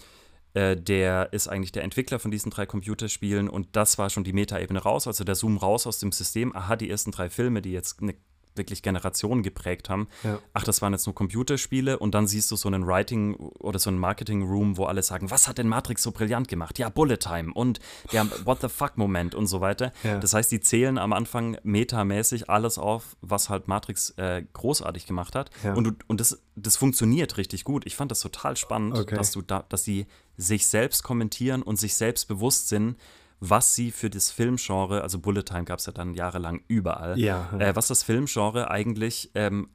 äh, der ist eigentlich der Entwickler von diesen drei Computerspielen und das war schon die Metaebene raus, also der Zoom raus aus dem System. Aha, die ersten drei Filme, die jetzt eine wirklich Generationen geprägt haben. Ja. Ach, das waren jetzt nur Computerspiele und dann siehst du so einen Writing oder so einen Marketing Room, wo alle sagen, was hat denn Matrix so brillant gemacht? Ja, Bullet Time und der What the fuck Moment und so weiter. Ja. Das heißt, die zählen am Anfang metamäßig alles auf, was halt Matrix äh, großartig gemacht hat. Ja. Und, und das, das funktioniert richtig gut. Ich fand das total spannend, okay. dass du da, dass sie sich selbst kommentieren und sich selbst bewusst sind, was sie für das Filmgenre, also Bullet Time gab es ja dann jahrelang überall, ja. äh, was das Filmgenre eigentlich ähm,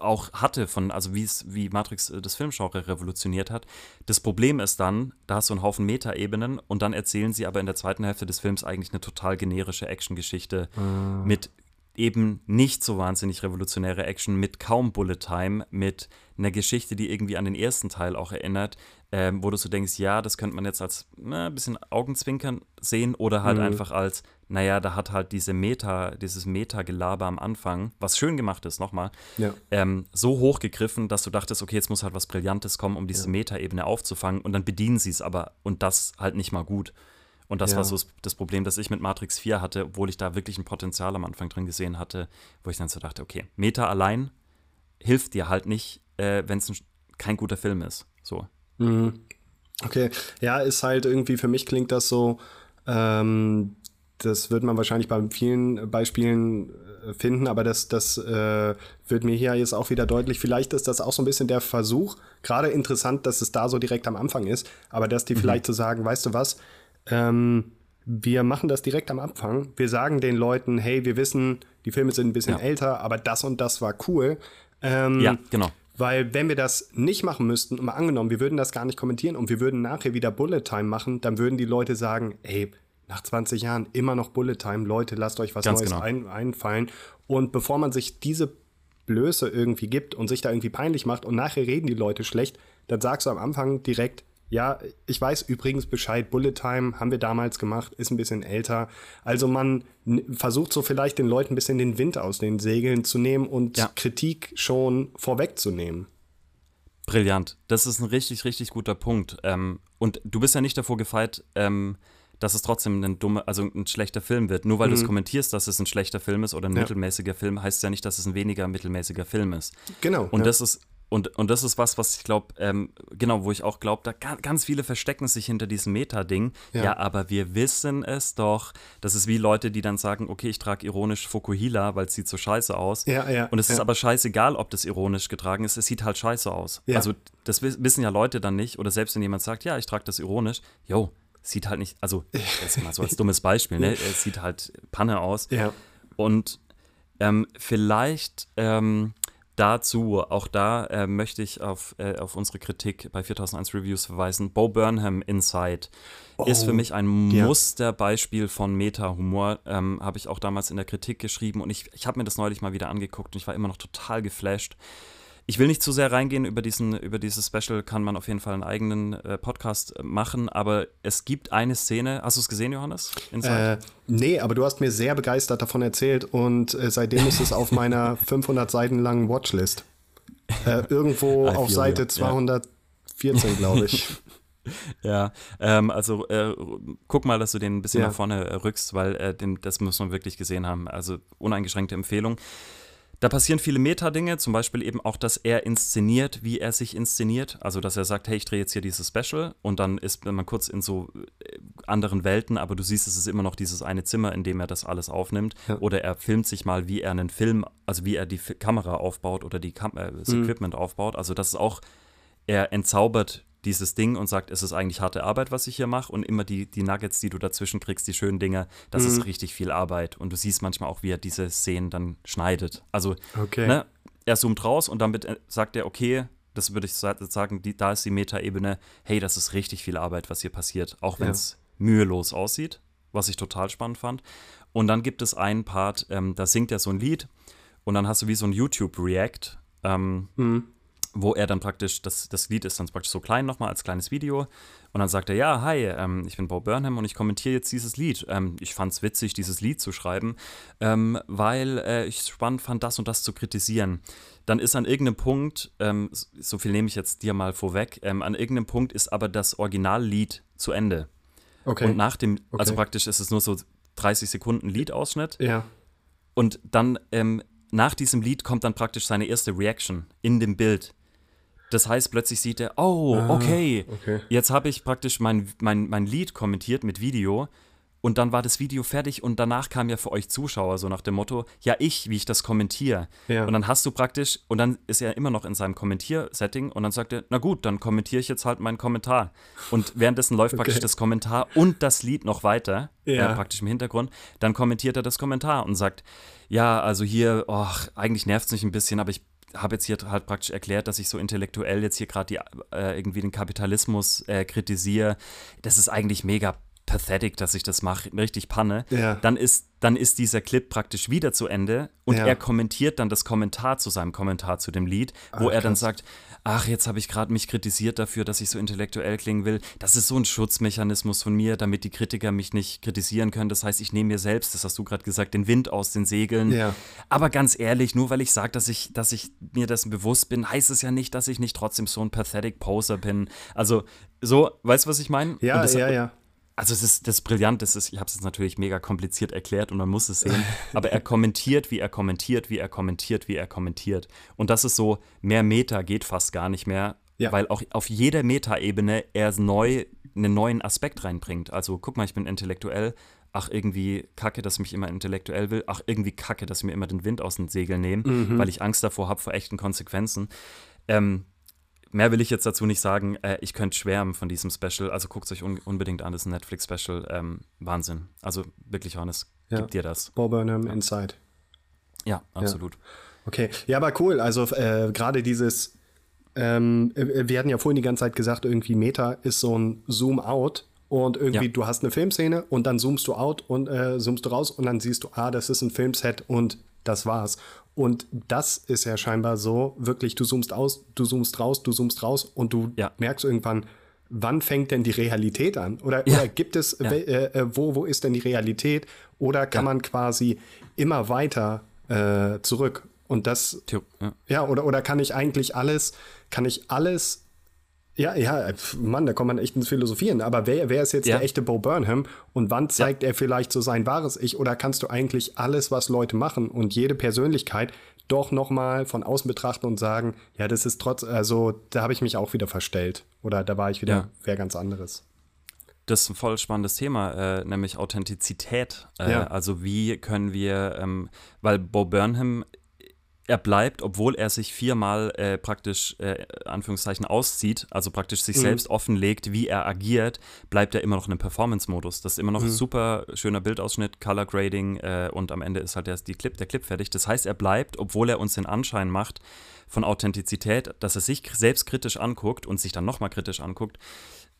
auch hatte von, also wie es, wie Matrix äh, das Filmgenre revolutioniert hat. Das Problem ist dann, da hast du einen Haufen Metaebenen und dann erzählen sie aber in der zweiten Hälfte des Films eigentlich eine total generische Actiongeschichte mhm. mit eben nicht so wahnsinnig revolutionäre Action, mit kaum Bullet Time, mit einer Geschichte, die irgendwie an den ersten Teil auch erinnert, ähm, wo du so denkst, ja, das könnte man jetzt als na, ein bisschen Augenzwinkern sehen oder halt mhm. einfach als, naja, da hat halt diese Meta, dieses Meta-Gelaber am Anfang, was schön gemacht ist, nochmal, ja. ähm, so hochgegriffen, dass du dachtest, okay, jetzt muss halt was Brillantes kommen, um diese ja. Meta-Ebene aufzufangen und dann bedienen sie es aber und das halt nicht mal gut. Und das ja. war so das Problem, das ich mit Matrix 4 hatte, obwohl ich da wirklich ein Potenzial am Anfang drin gesehen hatte, wo ich dann so dachte, okay, Meta allein hilft dir halt nicht, äh, wenn es kein guter Film ist. So. Mhm. Okay, ja, ist halt irgendwie, für mich klingt das so, ähm, das wird man wahrscheinlich bei vielen Beispielen äh, finden, aber das, das äh, wird mir hier jetzt auch wieder deutlich. Vielleicht ist das auch so ein bisschen der Versuch, gerade interessant, dass es da so direkt am Anfang ist, aber dass die mhm. vielleicht zu so sagen, weißt du was, ähm, wir machen das direkt am Anfang. Wir sagen den Leuten, hey, wir wissen, die Filme sind ein bisschen ja. älter, aber das und das war cool. Ähm, ja, genau. Weil wenn wir das nicht machen müssten, mal angenommen, wir würden das gar nicht kommentieren und wir würden nachher wieder Bullet Time machen, dann würden die Leute sagen, ey, nach 20 Jahren immer noch Bullet Time, Leute, lasst euch was Ganz Neues genau. ein, einfallen. Und bevor man sich diese Blöße irgendwie gibt und sich da irgendwie peinlich macht und nachher reden die Leute schlecht, dann sagst du am Anfang direkt, ja, ich weiß übrigens Bescheid, Bullet Time haben wir damals gemacht, ist ein bisschen älter. Also man versucht so vielleicht den Leuten ein bisschen den Wind aus den Segeln zu nehmen und ja. Kritik schon vorwegzunehmen. Brillant. Das ist ein richtig, richtig guter Punkt. Ähm, und du bist ja nicht davor gefeit, ähm, dass es trotzdem ein dumme, also ein schlechter Film wird. Nur weil mhm. du es kommentierst, dass es ein schlechter Film ist oder ein ja. mittelmäßiger Film, heißt es ja nicht, dass es ein weniger mittelmäßiger Film ist. Genau. Und ja. das ist und, und das ist was, was ich glaube, ähm, genau, wo ich auch glaube, da ganz viele verstecken sich hinter diesem Meta-Ding. Ja. ja. aber wir wissen es doch. Das ist wie Leute, die dann sagen, okay, ich trage ironisch Fukuhila, weil es sieht so scheiße aus. Ja, ja, und es ja. ist aber scheißegal, ob das ironisch getragen ist. Es sieht halt scheiße aus. Ja. Also das wissen ja Leute dann nicht. Oder selbst wenn jemand sagt, ja, ich trage das ironisch, yo, sieht halt nicht, also jetzt mal so als dummes Beispiel, ne? Es sieht halt Panne aus. Ja. Und ähm, vielleicht ähm, dazu, auch da äh, möchte ich auf, äh, auf unsere Kritik bei 4001 Reviews verweisen. Bo Burnham Inside oh, ist für oh, mich ein ja. Musterbeispiel von Meta-Humor. Ähm, habe ich auch damals in der Kritik geschrieben und ich, ich habe mir das neulich mal wieder angeguckt und ich war immer noch total geflasht. Ich will nicht zu sehr reingehen über diesen, über dieses Special, kann man auf jeden Fall einen eigenen äh, Podcast äh, machen, aber es gibt eine Szene. Hast du es gesehen, Johannes? Äh, nee, aber du hast mir sehr begeistert davon erzählt und äh, seitdem ist es auf meiner 500 Seiten langen Watchlist. Äh, irgendwo auf Seite you. 214, ja. glaube ich. Ja, ähm, also äh, guck mal, dass du den ein bisschen ja. nach vorne äh, rückst, weil äh, den, das muss man wirklich gesehen haben. Also uneingeschränkte Empfehlung. Da passieren viele Meta-Dinge, zum Beispiel eben auch, dass er inszeniert, wie er sich inszeniert. Also, dass er sagt, hey, ich drehe jetzt hier dieses Special und dann ist man kurz in so äh, anderen Welten, aber du siehst, es ist immer noch dieses eine Zimmer, in dem er das alles aufnimmt. Ja. Oder er filmt sich mal, wie er einen Film, also wie er die Kamera aufbaut oder die Kam äh, das mhm. Equipment aufbaut. Also, das ist auch, er entzaubert dieses Ding und sagt, es ist eigentlich harte Arbeit, was ich hier mache und immer die, die Nuggets, die du dazwischen kriegst, die schönen Dinge, das mhm. ist richtig viel Arbeit und du siehst manchmal auch, wie er diese Szenen dann schneidet. Also, okay. ne, er zoomt raus und damit äh, sagt er, okay, das würde ich sagen, die, da ist die Meta-Ebene, hey, das ist richtig viel Arbeit, was hier passiert, auch wenn es ja. mühelos aussieht, was ich total spannend fand. Und dann gibt es einen Part, ähm, da singt er so ein Lied und dann hast du wie so ein YouTube-React. Ähm, mhm wo er dann praktisch, das, das Lied ist dann praktisch so klein nochmal als kleines Video. Und dann sagt er, ja, hi, ähm, ich bin Bo Burnham und ich kommentiere jetzt dieses Lied. Ähm, ich fand es witzig, dieses Lied zu schreiben, ähm, weil äh, ich es spannend fand, das und das zu kritisieren. Dann ist an irgendeinem Punkt, ähm, so viel nehme ich jetzt dir mal vorweg, ähm, an irgendeinem Punkt ist aber das Originallied zu Ende. Okay. Und nach dem, also okay. also praktisch ist es nur so 30 Sekunden Liedausschnitt. Ja. Und dann ähm, nach diesem Lied kommt dann praktisch seine erste Reaction in dem Bild. Das heißt, plötzlich sieht er, oh, ah, okay, okay. jetzt habe ich praktisch mein, mein, mein Lied kommentiert mit Video und dann war das Video fertig und danach kam ja für euch Zuschauer so nach dem Motto, ja, ich, wie ich das kommentiere. Ja. Und dann hast du praktisch, und dann ist er immer noch in seinem Kommentiersetting und dann sagt er, na gut, dann kommentiere ich jetzt halt meinen Kommentar. Und währenddessen läuft okay. praktisch das Kommentar und das Lied noch weiter, ja. äh, praktisch im Hintergrund. Dann kommentiert er das Kommentar und sagt, ja, also hier, oh, eigentlich nervt es mich ein bisschen, aber ich habe jetzt hier halt praktisch erklärt, dass ich so intellektuell jetzt hier gerade äh, irgendwie den Kapitalismus äh, kritisiere. Das ist eigentlich mega pathetic, dass ich das mache, richtig Panne. Ja. Dann ist dann ist dieser Clip praktisch wieder zu Ende und ja. er kommentiert dann das Kommentar zu seinem Kommentar zu dem Lied, wo ach, er dann sagt, ach, jetzt habe ich gerade mich kritisiert dafür, dass ich so intellektuell klingen will. Das ist so ein Schutzmechanismus von mir, damit die Kritiker mich nicht kritisieren können. Das heißt, ich nehme mir selbst, das hast du gerade gesagt, den Wind aus den Segeln. Ja. Aber ganz ehrlich, nur weil ich sage, dass ich, dass ich mir dessen bewusst bin, heißt es ja nicht, dass ich nicht trotzdem so ein pathetic Poser bin. Also so, weißt du, was ich meine? Ja, das, ja, ja also es ist das Brillante, das ist, ich habe es jetzt natürlich mega kompliziert erklärt und man muss es sehen, aber er kommentiert, wie er kommentiert, wie er kommentiert, wie er kommentiert. Und das ist so, mehr Meta geht fast gar nicht mehr, ja. weil auch auf jeder Meta-Ebene er neu einen neuen Aspekt reinbringt. Also guck mal, ich bin intellektuell, ach, irgendwie kacke, dass ich mich immer intellektuell will, ach, irgendwie kacke, dass ich mir immer den Wind aus den Segeln nehme, mhm. weil ich Angst davor habe vor echten Konsequenzen. Ähm, mehr will ich jetzt dazu nicht sagen. Äh, ich könnte schwärmen von diesem Special. Also guckt es euch un unbedingt an, das ist ein Netflix-Special. Ähm, Wahnsinn. Also wirklich, Johannes, ja. gib dir das. Bob Burnham ja. Inside. Ja, absolut. Ja. Okay, ja, aber cool. Also äh, gerade dieses, ähm, äh, wir hatten ja vorhin die ganze Zeit gesagt, irgendwie Meta ist so ein Zoom-out und irgendwie ja. du hast eine Filmszene und dann zoomst du out und äh, zoomst du raus und dann siehst du, ah, das ist ein Filmset und das war's. Und das ist ja scheinbar so, wirklich, du zoomst aus, du zoomst raus, du zoomst raus und du ja. merkst irgendwann, wann fängt denn die Realität an? Oder, ja. oder gibt es, ja. äh, äh, wo, wo ist denn die Realität? Oder kann man quasi immer weiter äh, zurück? Und das, ja. ja, oder, oder kann ich eigentlich alles, kann ich alles ja, ja, Mann, da kommt man echt ins Philosophieren. Aber wer, wer ist jetzt ja. der echte Bo Burnham und wann zeigt ja. er vielleicht so sein wahres Ich? Oder kannst du eigentlich alles, was Leute machen und jede Persönlichkeit doch nochmal von außen betrachten und sagen, ja, das ist trotz, also da habe ich mich auch wieder verstellt. Oder da war ich wieder ja. wer ganz anderes. Das ist ein voll spannendes Thema, äh, nämlich Authentizität. Äh, ja. Also wie können wir, ähm, weil Bo Burnham er bleibt, obwohl er sich viermal äh, praktisch, äh, Anführungszeichen, auszieht, also praktisch sich mhm. selbst offenlegt, wie er agiert, bleibt er immer noch in einem Performance-Modus. Das ist immer noch mhm. ein super schöner Bildausschnitt, Color Grading äh, und am Ende ist halt der, die Clip, der Clip fertig. Das heißt, er bleibt, obwohl er uns den Anschein macht von Authentizität, dass er sich selbst kritisch anguckt und sich dann nochmal kritisch anguckt,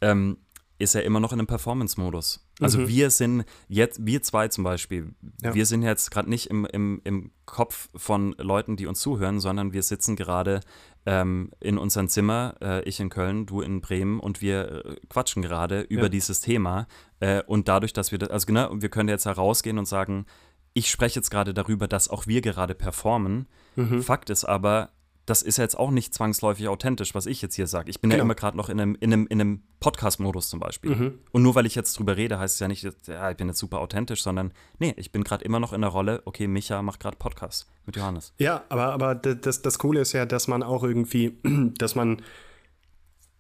ähm, ist er immer noch in einem Performance-Modus. Also mhm. wir sind jetzt, wir zwei zum Beispiel, ja. wir sind jetzt gerade nicht im, im, im Kopf von Leuten, die uns zuhören, sondern wir sitzen gerade ähm, in unserem Zimmer, äh, ich in Köln, du in Bremen und wir äh, quatschen gerade über ja. dieses Thema. Äh, und dadurch, dass wir das, also genau, wir können jetzt herausgehen und sagen, ich spreche jetzt gerade darüber, dass auch wir gerade performen. Mhm. Fakt ist aber, das ist ja jetzt auch nicht zwangsläufig authentisch, was ich jetzt hier sage. Ich bin genau. ja immer gerade noch in einem, in einem, in einem Podcast-Modus zum Beispiel. Mhm. Und nur weil ich jetzt drüber rede, heißt es ja nicht, ja, ich bin jetzt super authentisch, sondern nee, ich bin gerade immer noch in der Rolle, okay, Micha macht gerade Podcast mit Johannes. Ja, aber, aber das, das Coole ist ja, dass man auch irgendwie, dass man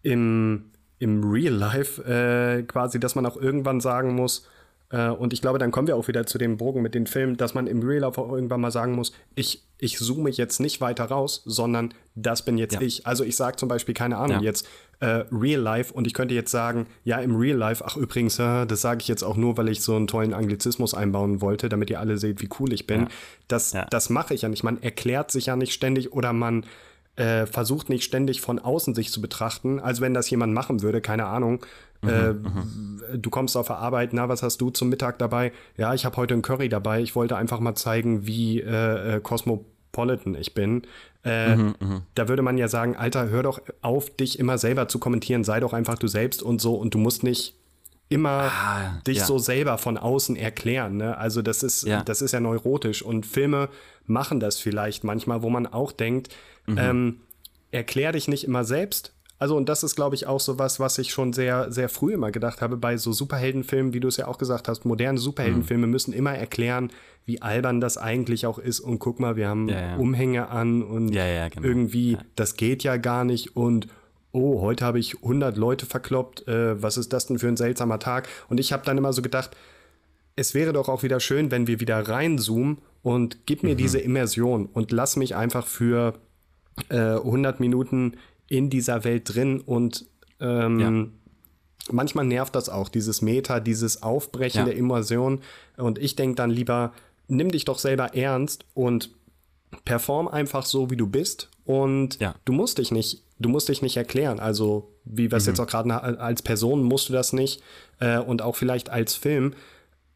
im, im Real Life äh, quasi, dass man auch irgendwann sagen muss, und ich glaube, dann kommen wir auch wieder zu dem Bogen mit den Filmen, dass man im Real Life auch irgendwann mal sagen muss, ich, ich zoome jetzt nicht weiter raus, sondern das bin jetzt ja. ich. Also ich sage zum Beispiel, keine Ahnung, ja. jetzt äh, Real Life und ich könnte jetzt sagen, ja, im Real Life, ach übrigens, äh, das sage ich jetzt auch nur, weil ich so einen tollen Anglizismus einbauen wollte, damit ihr alle seht, wie cool ich bin. Ja. Das, das mache ich ja nicht. Man erklärt sich ja nicht ständig oder man äh, versucht nicht ständig von außen sich zu betrachten, als wenn das jemand machen würde, keine Ahnung. Mhm, äh, mhm. du kommst auf der Arbeit, na, was hast du zum Mittag dabei? Ja, ich habe heute ein Curry dabei. Ich wollte einfach mal zeigen, wie äh, äh cosmopolitan ich bin. Äh, mhm, mhm, da würde man ja sagen, Alter, hör doch auf, dich immer selber zu kommentieren. Sei doch einfach du selbst und so. Und du musst nicht immer ah, dich ja. so selber von außen erklären. Ne? Also das ist, ja. das ist ja neurotisch. Und Filme machen das vielleicht manchmal, wo man auch denkt, mhm. ähm, erklär dich nicht immer selbst, also, und das ist, glaube ich, auch so was, was ich schon sehr, sehr früh immer gedacht habe bei so Superheldenfilmen, wie du es ja auch gesagt hast. Moderne Superheldenfilme mhm. müssen immer erklären, wie albern das eigentlich auch ist. Und guck mal, wir haben ja, ja. Umhänge an und ja, genau. irgendwie, das geht ja gar nicht. Und oh, heute habe ich 100 Leute verkloppt. Äh, was ist das denn für ein seltsamer Tag? Und ich habe dann immer so gedacht, es wäre doch auch wieder schön, wenn wir wieder reinzoomen und gib mir mhm. diese Immersion und lass mich einfach für äh, 100 Minuten in dieser Welt drin und ähm, ja. manchmal nervt das auch, dieses Meta, dieses Aufbrechen ja. der Immersion. Und ich denke dann lieber, nimm dich doch selber ernst und perform einfach so, wie du bist. Und ja. du musst dich nicht, du musst dich nicht erklären. Also, wie wir es mhm. jetzt auch gerade als Person musst du das nicht. Äh, und auch vielleicht als Film.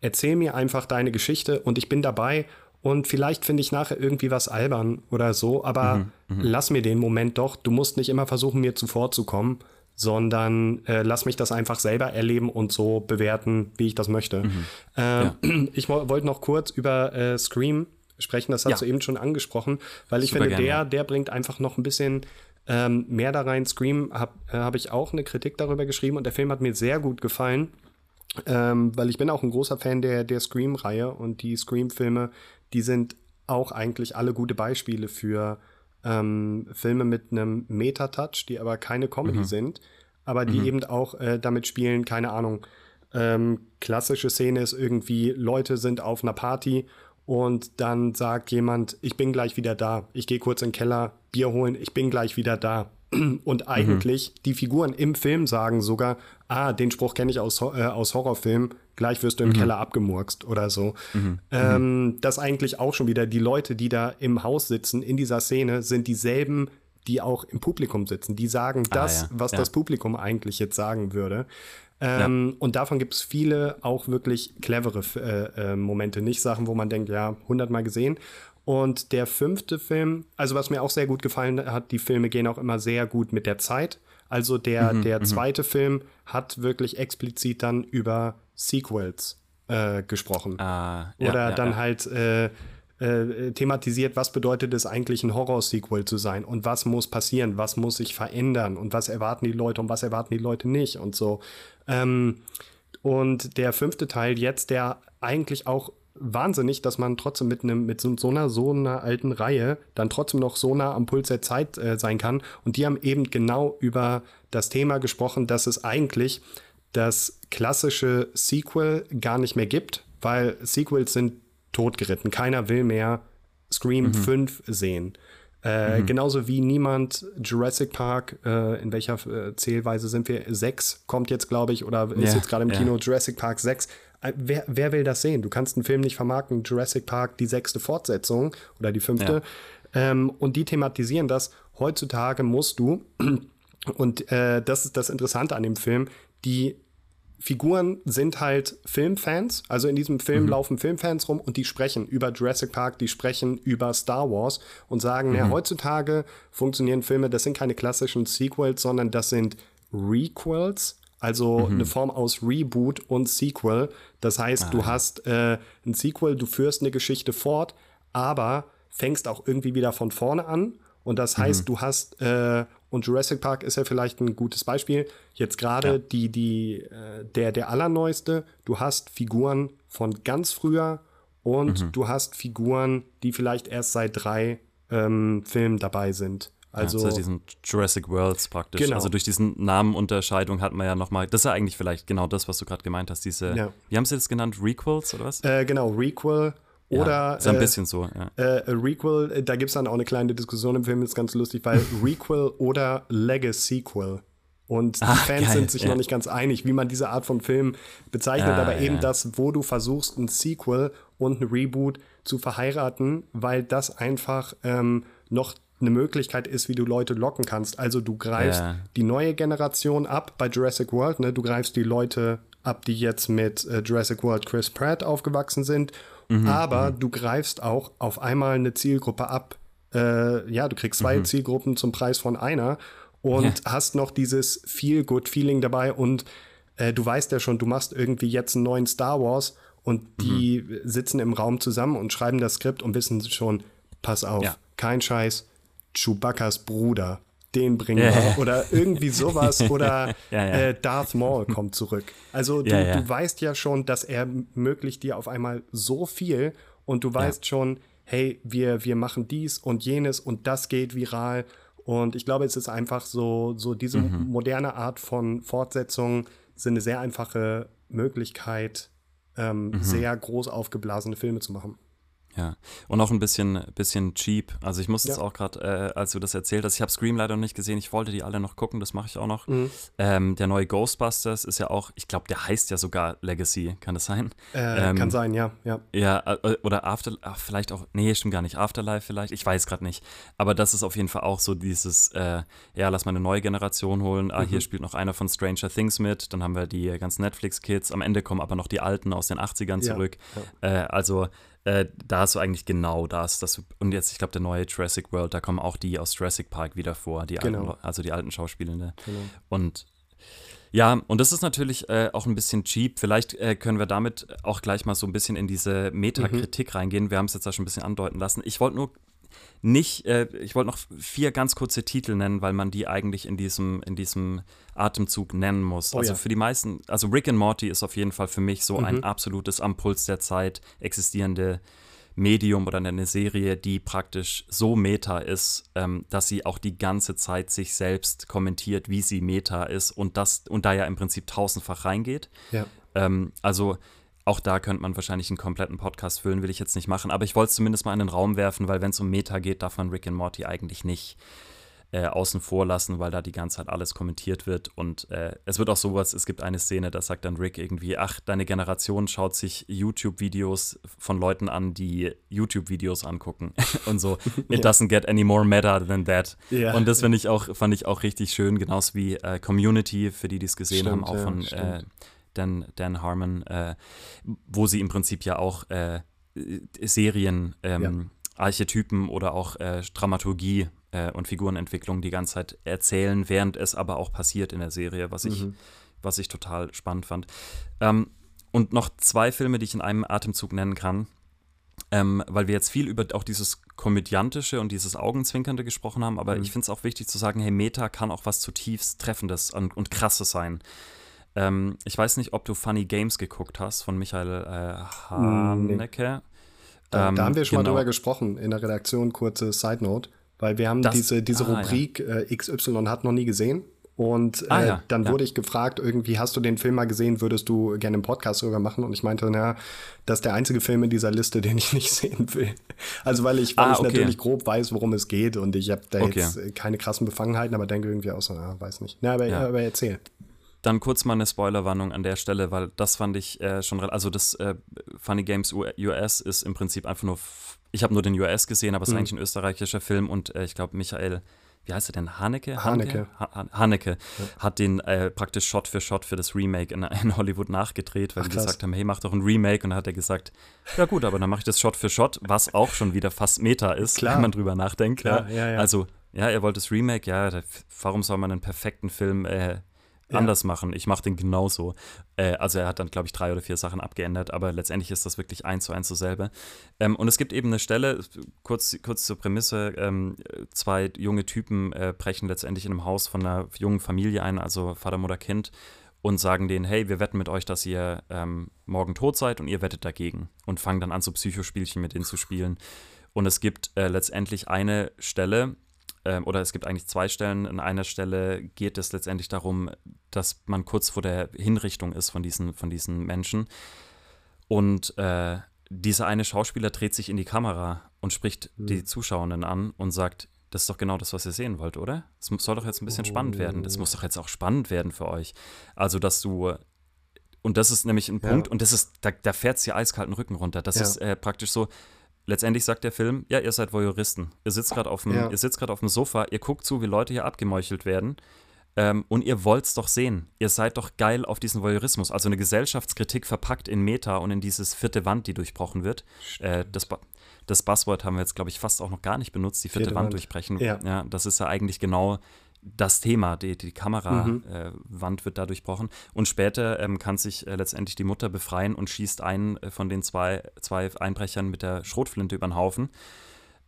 Erzähl mir einfach deine Geschichte und ich bin dabei und vielleicht finde ich nachher irgendwie was albern oder so, aber mhm, mhm, lass mir den Moment doch. Du musst nicht immer versuchen, mir zuvorzukommen, sondern äh, lass mich das einfach selber erleben und so bewerten, wie ich das möchte. Mhm. Äh, ja. Ich wollte noch kurz über äh, Scream sprechen, das hast ja. du eben schon angesprochen, weil ich Super finde, der, der bringt einfach noch ein bisschen ähm, mehr da rein. Scream habe äh, hab ich auch eine Kritik darüber geschrieben und der Film hat mir sehr gut gefallen. Ähm, weil ich bin auch ein großer Fan der, der Scream-Reihe und die Scream-Filme die sind auch eigentlich alle gute Beispiele für ähm, Filme mit einem Meta-Touch, die aber keine Comedy mhm. sind, aber die mhm. eben auch äh, damit spielen, keine Ahnung, Ähm, klassische Szene ist irgendwie, Leute sind auf einer Party und dann sagt jemand, ich bin gleich wieder da. Ich gehe kurz in den Keller, Bier holen, ich bin gleich wieder da. Und eigentlich, mhm. die Figuren im Film sagen sogar, ah, den Spruch kenne ich aus, äh, aus Horrorfilmen, gleich wirst du im mhm. Keller abgemurkst oder so. Mhm. Ähm, das eigentlich auch schon wieder, die Leute, die da im Haus sitzen, in dieser Szene, sind dieselben, die auch im Publikum sitzen. Die sagen ah, das, ja. was ja. das Publikum eigentlich jetzt sagen würde. Ähm, ja. Und davon gibt es viele auch wirklich clevere äh, äh, Momente, nicht Sachen, wo man denkt, ja, hundertmal gesehen. Und der fünfte Film, also was mir auch sehr gut gefallen hat, die Filme gehen auch immer sehr gut mit der Zeit. Also der, mhm, der mhm. zweite Film hat wirklich explizit dann über Sequels äh, gesprochen. Ah, ja, Oder ja, dann ja. halt äh, äh, thematisiert, was bedeutet es eigentlich, ein Horror-Sequel zu sein und was muss passieren, was muss sich verändern und was erwarten die Leute und was erwarten die Leute nicht und so. Ähm, und der fünfte Teil jetzt, der eigentlich auch wahnsinnig, dass man trotzdem mit einem mit so, einer so einer alten Reihe dann trotzdem noch so nah am Puls der Zeit äh, sein kann. Und die haben eben genau über das Thema gesprochen, dass es eigentlich das klassische Sequel gar nicht mehr gibt, weil Sequels sind totgeritten. Keiner will mehr Scream mhm. 5 sehen. Äh, mhm. Genauso wie niemand Jurassic Park, äh, in welcher äh, Zählweise sind wir? Sechs kommt jetzt, glaube ich, oder ist ja, jetzt gerade im ja. Kino Jurassic Park 6. Äh, wer, wer, will das sehen? Du kannst einen Film nicht vermarkten, Jurassic Park, die sechste Fortsetzung oder die fünfte. Ja. Ähm, und die thematisieren das. Heutzutage musst du, und äh, das ist das Interessante an dem Film, die Figuren sind halt Filmfans. Also in diesem Film mhm. laufen Filmfans rum und die sprechen über Jurassic Park, die sprechen über Star Wars und sagen, mhm. ja, heutzutage funktionieren Filme, das sind keine klassischen Sequels, sondern das sind Requels. Also mhm. eine Form aus Reboot und Sequel. Das heißt, ah, du hast äh, ein Sequel, du führst eine Geschichte fort, aber fängst auch irgendwie wieder von vorne an. Und das heißt, mhm. du hast äh, und Jurassic Park ist ja vielleicht ein gutes Beispiel. Jetzt gerade ja. die, die, äh, der, der allerneueste, du hast Figuren von ganz früher und mhm. du hast Figuren, die vielleicht erst seit drei ähm, Filmen dabei sind. Also ja, diesen Jurassic Worlds praktisch. Genau. Also durch diesen Namenunterscheidung hat man ja nochmal, das ist ja eigentlich vielleicht genau das, was du gerade gemeint hast, diese, ja. wie haben sie das genannt, Requels oder was? Äh, genau, Requel oder ja, ist ein äh, bisschen so, ja. Äh, Requel, äh, da gibt es dann auch eine kleine Diskussion im Film, ist ganz lustig, weil Requel oder Legacy-Sequel. Und die Ach, Fans geil, sind sich ja. noch nicht ganz einig, wie man diese Art von Film bezeichnet, ja, aber eben das, wo du versuchst, ein Sequel und ein Reboot zu verheiraten, weil das einfach ähm, noch eine Möglichkeit ist, wie du Leute locken kannst. Also du greifst die neue Generation ab bei Jurassic World, ne? du greifst die Leute ab, die jetzt mit äh, Jurassic World Chris Pratt aufgewachsen sind Mhm, aber mhm. du greifst auch auf einmal eine Zielgruppe ab. Äh, ja, du kriegst zwei mhm. Zielgruppen zum Preis von einer und ja. hast noch dieses Feel-Good-Feeling dabei und äh, du weißt ja schon, du machst irgendwie jetzt einen neuen Star Wars und die mhm. sitzen im Raum zusammen und schreiben das Skript und wissen schon, pass auf, ja. kein Scheiß, Chewbacca's Bruder den bringen wir. Oder irgendwie sowas. Oder ja, ja. Äh, Darth Maul kommt zurück. Also du, ja, du, weißt ja schon, dass er ermöglicht dir auf einmal so viel und du weißt schon, hey, wir, wir machen dies und jenes und das geht viral. Und ich glaube, es ist einfach so, so diese mhm. moderne Art von Fortsetzung sind eine sehr einfache Möglichkeit, ähm, mhm. sehr groß aufgeblasene Filme zu machen. Ja, und auch ein bisschen, bisschen cheap. Also ich muss ja. jetzt auch gerade, äh, als du das erzählt hast, ich habe Scream leider noch nicht gesehen, ich wollte die alle noch gucken, das mache ich auch noch. Mhm. Ähm, der neue Ghostbusters ist ja auch, ich glaube, der heißt ja sogar Legacy, kann das sein? Äh, ähm, kann sein, ja. Ja, ja äh, oder After, ach, vielleicht auch, nee, stimmt gar nicht, Afterlife vielleicht, ich weiß gerade nicht. Aber das ist auf jeden Fall auch so dieses, äh, ja, lass mal eine neue Generation holen. Ah, mhm. hier spielt noch einer von Stranger Things mit, dann haben wir die ganzen Netflix-Kids, am Ende kommen aber noch die Alten aus den 80ern zurück. Ja. Äh, also äh, da hast du eigentlich genau das. das und jetzt, ich glaube, der neue Jurassic World, da kommen auch die aus Jurassic Park wieder vor, die genau. alten, also die alten Schauspielende. Genau. Und ja, und das ist natürlich äh, auch ein bisschen cheap. Vielleicht äh, können wir damit auch gleich mal so ein bisschen in diese Metakritik mhm. reingehen. Wir haben es jetzt da schon ein bisschen andeuten lassen. Ich wollte nur nicht, äh, ich wollte noch vier ganz kurze Titel nennen, weil man die eigentlich in diesem, in diesem Atemzug nennen muss. Oh, also ja. für die meisten, also Rick and Morty ist auf jeden Fall für mich so mhm. ein absolutes am Puls der Zeit existierende Medium oder eine Serie, die praktisch so meta ist, ähm, dass sie auch die ganze Zeit sich selbst kommentiert, wie sie meta ist und das und da ja im Prinzip tausendfach reingeht. Ja. Ähm, also auch da könnte man wahrscheinlich einen kompletten Podcast füllen, will ich jetzt nicht machen. Aber ich wollte es zumindest mal in den Raum werfen, weil wenn es um Meta geht, darf man Rick and Morty eigentlich nicht äh, außen vor lassen, weil da die ganze Zeit alles kommentiert wird. Und äh, es wird auch sowas, es gibt eine Szene, da sagt dann Rick irgendwie, ach, deine Generation schaut sich YouTube-Videos von Leuten an, die YouTube-Videos angucken. und so, it doesn't get any more meta than that. Ja. Und das finde ich auch, fand ich auch richtig schön, genauso wie äh, Community, für die, die es gesehen stimmt, haben, auch ja, von Dan, Dan Harmon, äh, wo sie im Prinzip ja auch äh, Serien, ähm, ja. Archetypen oder auch Dramaturgie äh, und Figurenentwicklung die ganze Zeit erzählen, während es aber auch passiert in der Serie, was ich, mhm. was ich total spannend fand. Ähm, und noch zwei Filme, die ich in einem Atemzug nennen kann. Ähm, weil wir jetzt viel über auch dieses Komödiantische und dieses Augenzwinkernde gesprochen haben, aber mhm. ich finde es auch wichtig zu sagen, hey, Meta kann auch was zutiefst Treffendes und, und Krasses sein. Ähm, ich weiß nicht, ob du Funny Games geguckt hast von Michael äh, Haneke. Nee. Da, da, haben wir schon genau. mal drüber gesprochen in der Redaktion, kurze Side Note. Weil wir haben das, diese, diese ah, Rubrik ja. äh, XY hat noch nie gesehen. Und äh, ah, ja, dann ja. wurde ich gefragt, irgendwie, hast du den Film mal gesehen, würdest du gerne einen Podcast darüber machen? Und ich meinte, na, das ist der einzige Film in dieser Liste, den ich nicht sehen will. Also weil ich, weil ah, ich okay. natürlich grob weiß, worum es geht und ich habe da okay. jetzt keine krassen Befangenheiten, aber denke irgendwie auch so, na, weiß nicht. Na, aber, aber erzähl. Dann kurz mal eine Spoilerwarnung an der Stelle, weil das fand ich äh, schon, also das äh, Funny Games US ist im Prinzip einfach nur ich habe nur den US gesehen, aber es ist mhm. eigentlich ein österreichischer Film und äh, ich glaube, Michael, wie heißt er denn? Haneke? Haneke. Ha Haneke ja. hat den äh, praktisch Shot für Shot für das Remake in, in Hollywood nachgedreht, weil Ach, wir gesagt haben, hey, mach doch ein Remake. Und dann hat er gesagt, ja gut, aber dann mache ich das Shot für Shot, was auch schon wieder fast Meta ist, Klar. wenn man drüber nachdenkt. Klar, ja. Ja, also, ja, er wollte das Remake, ja, warum soll man einen perfekten Film äh, ja. anders machen. Ich mache den genauso. Äh, also er hat dann, glaube ich, drei oder vier Sachen abgeändert, aber letztendlich ist das wirklich eins zu eins dasselbe. Ähm, und es gibt eben eine Stelle, kurz, kurz zur Prämisse, ähm, zwei junge Typen äh, brechen letztendlich in einem Haus von einer jungen Familie ein, also Vater, Mutter, Kind, und sagen denen, hey, wir wetten mit euch, dass ihr ähm, morgen tot seid und ihr wettet dagegen. Und fangen dann an, so Psychospielchen mit denen zu spielen. Und es gibt äh, letztendlich eine Stelle, ähm, oder es gibt eigentlich zwei Stellen. An einer Stelle geht es letztendlich darum, dass man kurz vor der Hinrichtung ist von diesen, von diesen Menschen. Und äh, dieser eine Schauspieler dreht sich in die Kamera und spricht mhm. die Zuschauenden an und sagt, das ist doch genau das, was ihr sehen wollt, oder? Es soll doch jetzt ein bisschen oh. spannend werden. Das muss doch jetzt auch spannend werden für euch. Also, dass du und das ist nämlich ein Punkt, ja. und das ist, da, da fährt es dir eiskalten Rücken runter. Das ja. ist äh, praktisch so, letztendlich sagt der Film, ja, ihr seid Voyeuristen. Ihr sitzt gerade auf, dem, ja. auf dem Sofa, ihr guckt zu, wie Leute hier abgemeuchelt werden. Ähm, und ihr wollt es doch sehen. Ihr seid doch geil auf diesen Voyeurismus. Also eine Gesellschaftskritik verpackt in Meta und in dieses vierte Wand, die durchbrochen wird. Äh, das, das Buzzword haben wir jetzt, glaube ich, fast auch noch gar nicht benutzt, die vierte, vierte Wand, Wand, durchbrechen. Ja. ja. das ist ja eigentlich genau das Thema, die, die Kamerawand mhm. äh, wird da durchbrochen. Und später ähm, kann sich äh, letztendlich die Mutter befreien und schießt einen äh, von den zwei, zwei Einbrechern mit der Schrotflinte über den Haufen.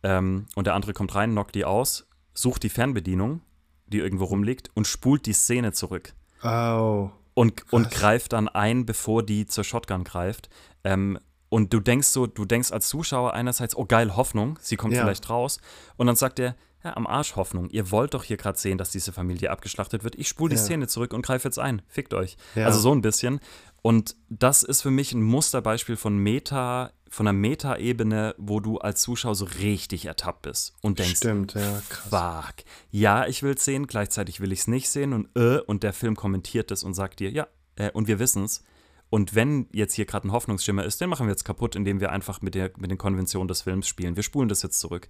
Ähm, und der andere kommt rein, knockt die aus, sucht die Fernbedienung, die irgendwo rumliegt, und spult die Szene zurück. Oh. Und, und greift dann ein, bevor die zur Shotgun greift. Ähm, und du denkst so, du denkst als Zuschauer einerseits, oh geil, Hoffnung, sie kommt ja. vielleicht raus. Und dann sagt er, ja, am Arsch Hoffnung. Ihr wollt doch hier gerade sehen, dass diese Familie abgeschlachtet wird. Ich spule die ja. Szene zurück und greife jetzt ein. Fickt euch. Ja. Also so ein bisschen. Und das ist für mich ein Musterbeispiel von Meta, von einer Meta-Ebene, wo du als Zuschauer so richtig ertappt bist und denkst, Stimmt, ja, krass. Fuck. Ja, ich will es sehen, gleichzeitig will ich es nicht sehen und äh, und der Film kommentiert es und sagt dir, ja, äh, und wir wissen es. Und wenn jetzt hier gerade ein Hoffnungsschimmer ist, den machen wir jetzt kaputt, indem wir einfach mit, der, mit den Konventionen des Films spielen. Wir spulen das jetzt zurück.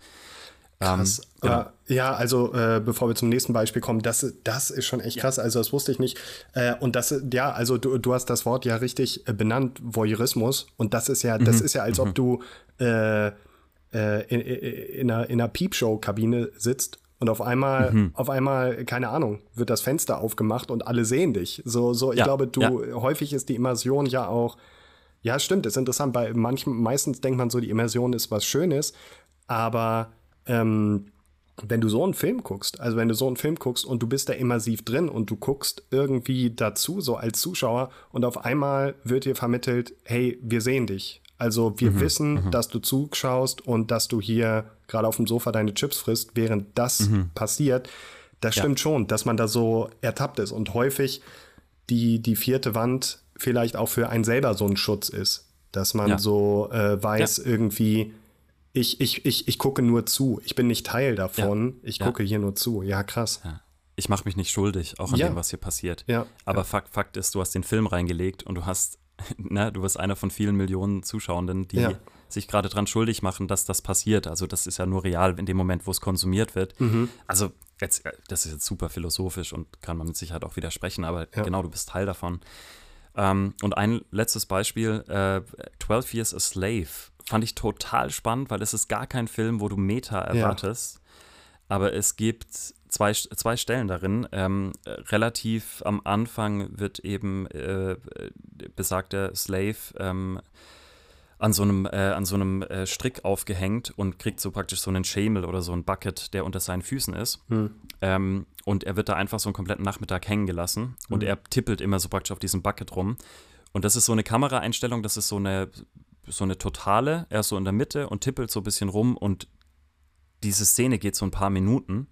Krass. Ähm, genau. äh, ja, also äh, bevor wir zum nächsten Beispiel kommen, das, das ist schon echt krass. Also das wusste ich nicht. Äh, und das, ja, also du, du hast das Wort ja richtig äh, benannt, Voyeurismus. Und das ist ja, mhm. das ist ja, als ob mhm. du äh, äh, in, in, einer, in einer Piepshow-Kabine sitzt und auf einmal, mhm. auf einmal, keine Ahnung, wird das Fenster aufgemacht und alle sehen dich. So, so, ich ja, glaube, du, ja. häufig ist die Immersion ja auch, ja, stimmt, ist interessant. Bei manchen, meistens denkt man so, die Immersion ist was Schönes, aber ähm, wenn du so einen Film guckst, also wenn du so einen Film guckst und du bist da immersiv drin und du guckst irgendwie dazu, so als Zuschauer, und auf einmal wird dir vermittelt, hey, wir sehen dich. Also wir mhm, wissen, mhm. dass du zuschaust und dass du hier gerade auf dem Sofa deine Chips frisst, während das mhm. passiert. Das stimmt ja. schon, dass man da so ertappt ist. Und häufig die, die vierte Wand vielleicht auch für einen selber so ein Schutz ist, dass man Ja. so äh, weiß, irgendwie, ich, ich, ich, ich gucke nur zu, ich bin nicht Teil davon, ich Ja. gucke hier nur zu. Ja, krass. Ja. Ich mache mich nicht schuldig, auch an Ja. dem, was hier passiert. Ja, Aber ja. Fakt, Fakt ist, du hast den Film reingelegt und du hast, ne, du bist einer von vielen Millionen Zuschauenden, die Ja. sich gerade dran schuldig machen, dass das passiert. Also das ist ja nur real in dem Moment, wo es konsumiert wird. Mhm. Also jetzt, äh, das ist jetzt super philosophisch und kann man mit Sicherheit auch widersprechen, aber Ja. genau, du bist Teil davon. Ähm, und ein letztes Beispiel, äh, 12 Years a Slave, fand ich total spannend, weil es ist gar kein Film, wo du Meta erwartest. Aber es gibt zwei, zwei Stellen darin. Ähm, äh, relativ am Anfang wird eben äh, besagter Slave ähm, an so einem, äh, an so einem äh, Strick aufgehängt und kriegt so praktisch so einen Schemel oder so ein Bucket, der unter seinen Füßen ist. Ähm, und er wird da einfach so einen kompletten Nachmittag hängen gelassen und er tippelt immer so praktisch auf diesem Bucket rum. Und das ist so eine Kameraeinstellung, das ist so eine, so eine totale, er ist so in der Mitte und tippelt so ein bisschen rum und diese Szene geht so ein paar Minuten.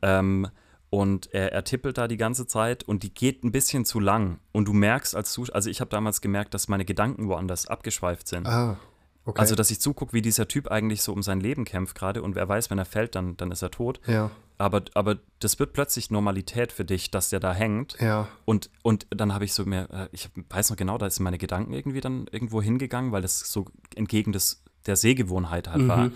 Ähm, und er, er tippelt da die ganze Zeit und die geht ein bisschen zu lang. Und du merkst als Zuschauer, also ich habe damals gemerkt, dass meine Gedanken woanders abgeschweift sind. Ah, okay. Also, dass ich zugucke, wie dieser Typ eigentlich so um sein Leben kämpft gerade und wer weiß, wenn er fällt, dann, dann ist er tot. ja, Aber, aber das wird plötzlich Normalität für dich, dass der da hängt. ja, Und, und dann habe ich so mehr, äh, ich weiß noch genau, da sind meine Gedanken irgendwie dann irgendwo hingegangen, weil das so entgegen des, der Sehgewohnheit halt war.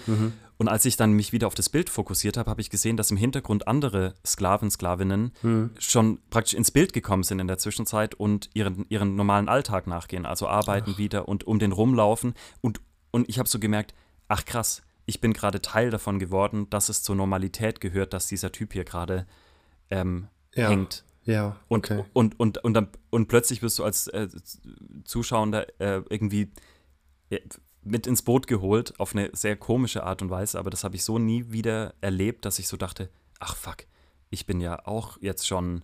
Und als ich dann mich wieder auf das Bild fokussiert habe, habe ich gesehen, dass im Hintergrund andere Sklaven, Sklavinnen schon praktisch ins Bild gekommen sind in der Zwischenzeit und ihren, ihren normalen Alltag nachgehen, also arbeiten wieder und um den rumlaufen. Und, und ich habe so gemerkt, ach krass, ich bin gerade Teil davon geworden, dass es zur Normalität gehört, dass dieser Typ hier gerade ähm, Ja. hängt. ja, Und, okay. und, und, und, dann, und plötzlich wirst du als äh, Zuschauender äh, irgendwie äh, mit ins Boot geholt, auf eine sehr komische Art und Weise, aber das habe ich so nie wieder erlebt, dass ich so dachte, ach fuck, ich bin ja auch jetzt schon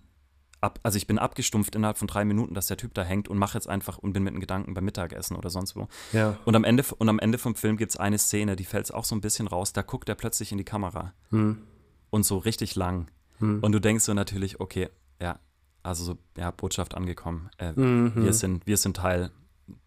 ab, also ich bin abgestumpft innerhalb von drei Minuten, dass der Typ da hängt und mache jetzt einfach und bin mit den Gedanken beim Mittagessen oder sonst wo. Ja. Und am Ende, und am Ende vom Film gibt es eine Szene, die fällt auch so ein bisschen raus, da guckt er plötzlich in die Kamera Hm. und so richtig lang. Und du denkst so natürlich, okay, ja, also so, ja, Botschaft angekommen. Äh, Mhm. wir, sind, wir sind Teil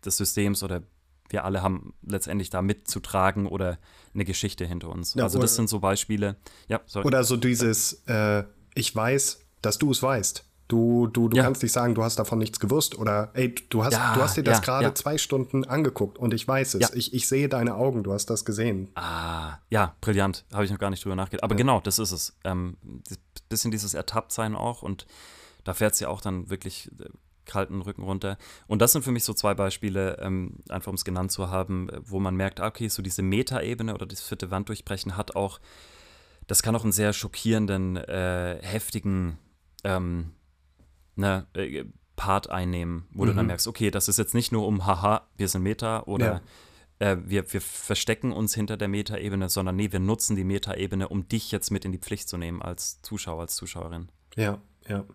des Systems oder wir alle haben letztendlich da mitzutragen oder eine Geschichte hinter uns. Ja, also das sind so Beispiele. Ja, sorry. Oder so dieses, äh, ich weiß, dass du es weißt. Du, du, du Ja. kannst nicht sagen, du hast davon nichts gewusst oder ey, du hast, Ja, du hast dir das ja, gerade ja. zwei Stunden angeguckt und ich weiß es. Ja. Ich, ich sehe deine Augen, du hast das gesehen. Ah, ja, brillant. Habe ich noch gar nicht drüber nachgedacht. Aber genau, das ist es. Ähm, bisschen dieses Ertapptsein auch und da fährt sie auch dann wirklich äh, kalten Rücken runter. Und das sind für mich so zwei Beispiele, ähm, einfach um es genannt zu haben, äh, wo man merkt, ah, okay, so diese Metaebene oder das vierte Wand durchbrechen hat auch, das kann auch einen sehr schockierenden, äh, heftigen ähm, ne, äh, Part einnehmen, wo du dann merkst, okay, das ist jetzt nicht nur um, haha, wir sind Meta oder äh, wir, wir verstecken uns hinter der Metaebene, sondern nee, wir nutzen die Metaebene, um dich jetzt mit in die Pflicht zu nehmen als Zuschauer, als Zuschauerin. Ja, ja.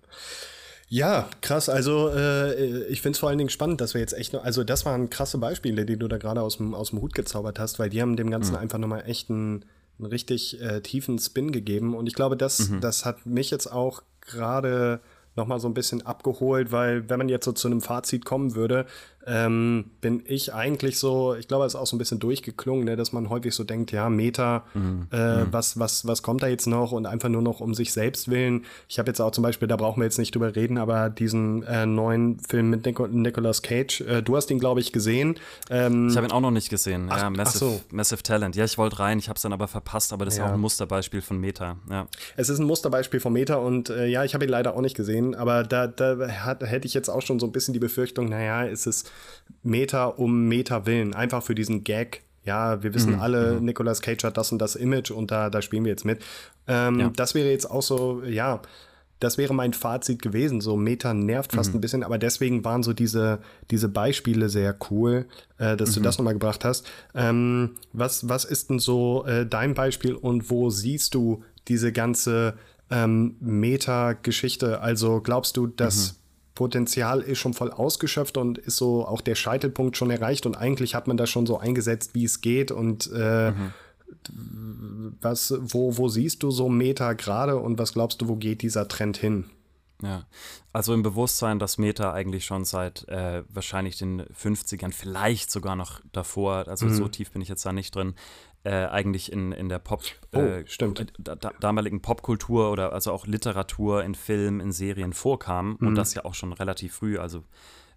Ja, krass. Also äh, ich finde es vor allen Dingen spannend, dass wir jetzt echt noch, also das waren krasse Beispiele, die du da gerade aus dem, aus dem Hut gezaubert hast, weil die haben dem Ganzen einfach nochmal echt einen, einen richtig äh, tiefen Spin gegeben. Und ich glaube, das, das hat mich jetzt auch gerade nochmal so ein bisschen abgeholt, weil wenn man jetzt so zu einem Fazit kommen würde, ähm, bin ich eigentlich so, ich glaube, es ist auch so ein bisschen durchgeklungen, ne, dass man häufig so denkt, ja, Meta, äh, Was, was, was kommt da jetzt noch und einfach nur noch um sich selbst willen. Ich habe jetzt auch zum Beispiel, da brauchen wir jetzt nicht drüber reden, aber diesen äh, neuen Film mit Nico Nicolas Cage, äh, du hast ihn, glaube ich, gesehen. Ähm, Ich habe ihn auch noch nicht gesehen. Ach- ja, Massive, so. Massive Talent. Ja, ich wollte rein, ich habe es dann aber verpasst, aber das ist Ja. auch ein Musterbeispiel von Meta. Ja. Es ist ein Musterbeispiel von Meta und äh, ja, ich habe ihn leider auch nicht gesehen, aber da, da hat, hätte ich jetzt auch schon so ein bisschen die Befürchtung, naja, ist es Meta um Meta willen, einfach für diesen Gag. Ja, wir wissen alle, Nicolas Cage hat das und das Image und da, da spielen wir jetzt mit. Ähm, Ja. Das wäre jetzt auch so, ja, das wäre mein Fazit gewesen. So Meta nervt fast ein bisschen, aber deswegen waren so diese, diese Beispiele sehr cool, äh, dass du das nochmal gebracht hast. Ähm, was, was ist denn so äh, dein Beispiel und wo siehst du diese ganze ähm, Meta-Geschichte? Also glaubst du, das Potenzial ist schon voll ausgeschöpft und ist so auch der Scheitelpunkt schon erreicht und eigentlich hat man das schon so eingesetzt, wie es geht und äh, was, wo, wo siehst du so Meta gerade und was glaubst du, wo geht dieser Trend hin? Ja, also im Bewusstsein, dass Meta eigentlich schon seit äh, wahrscheinlich den 50ern, vielleicht sogar noch davor, also mhm. so tief bin ich jetzt da nicht drin, äh, eigentlich in, in der Pop, oh, äh, stimmt. Da, damaligen Popkultur oder also auch Literatur in Filmen, in Serien vorkam mhm. und das ja auch schon relativ früh, also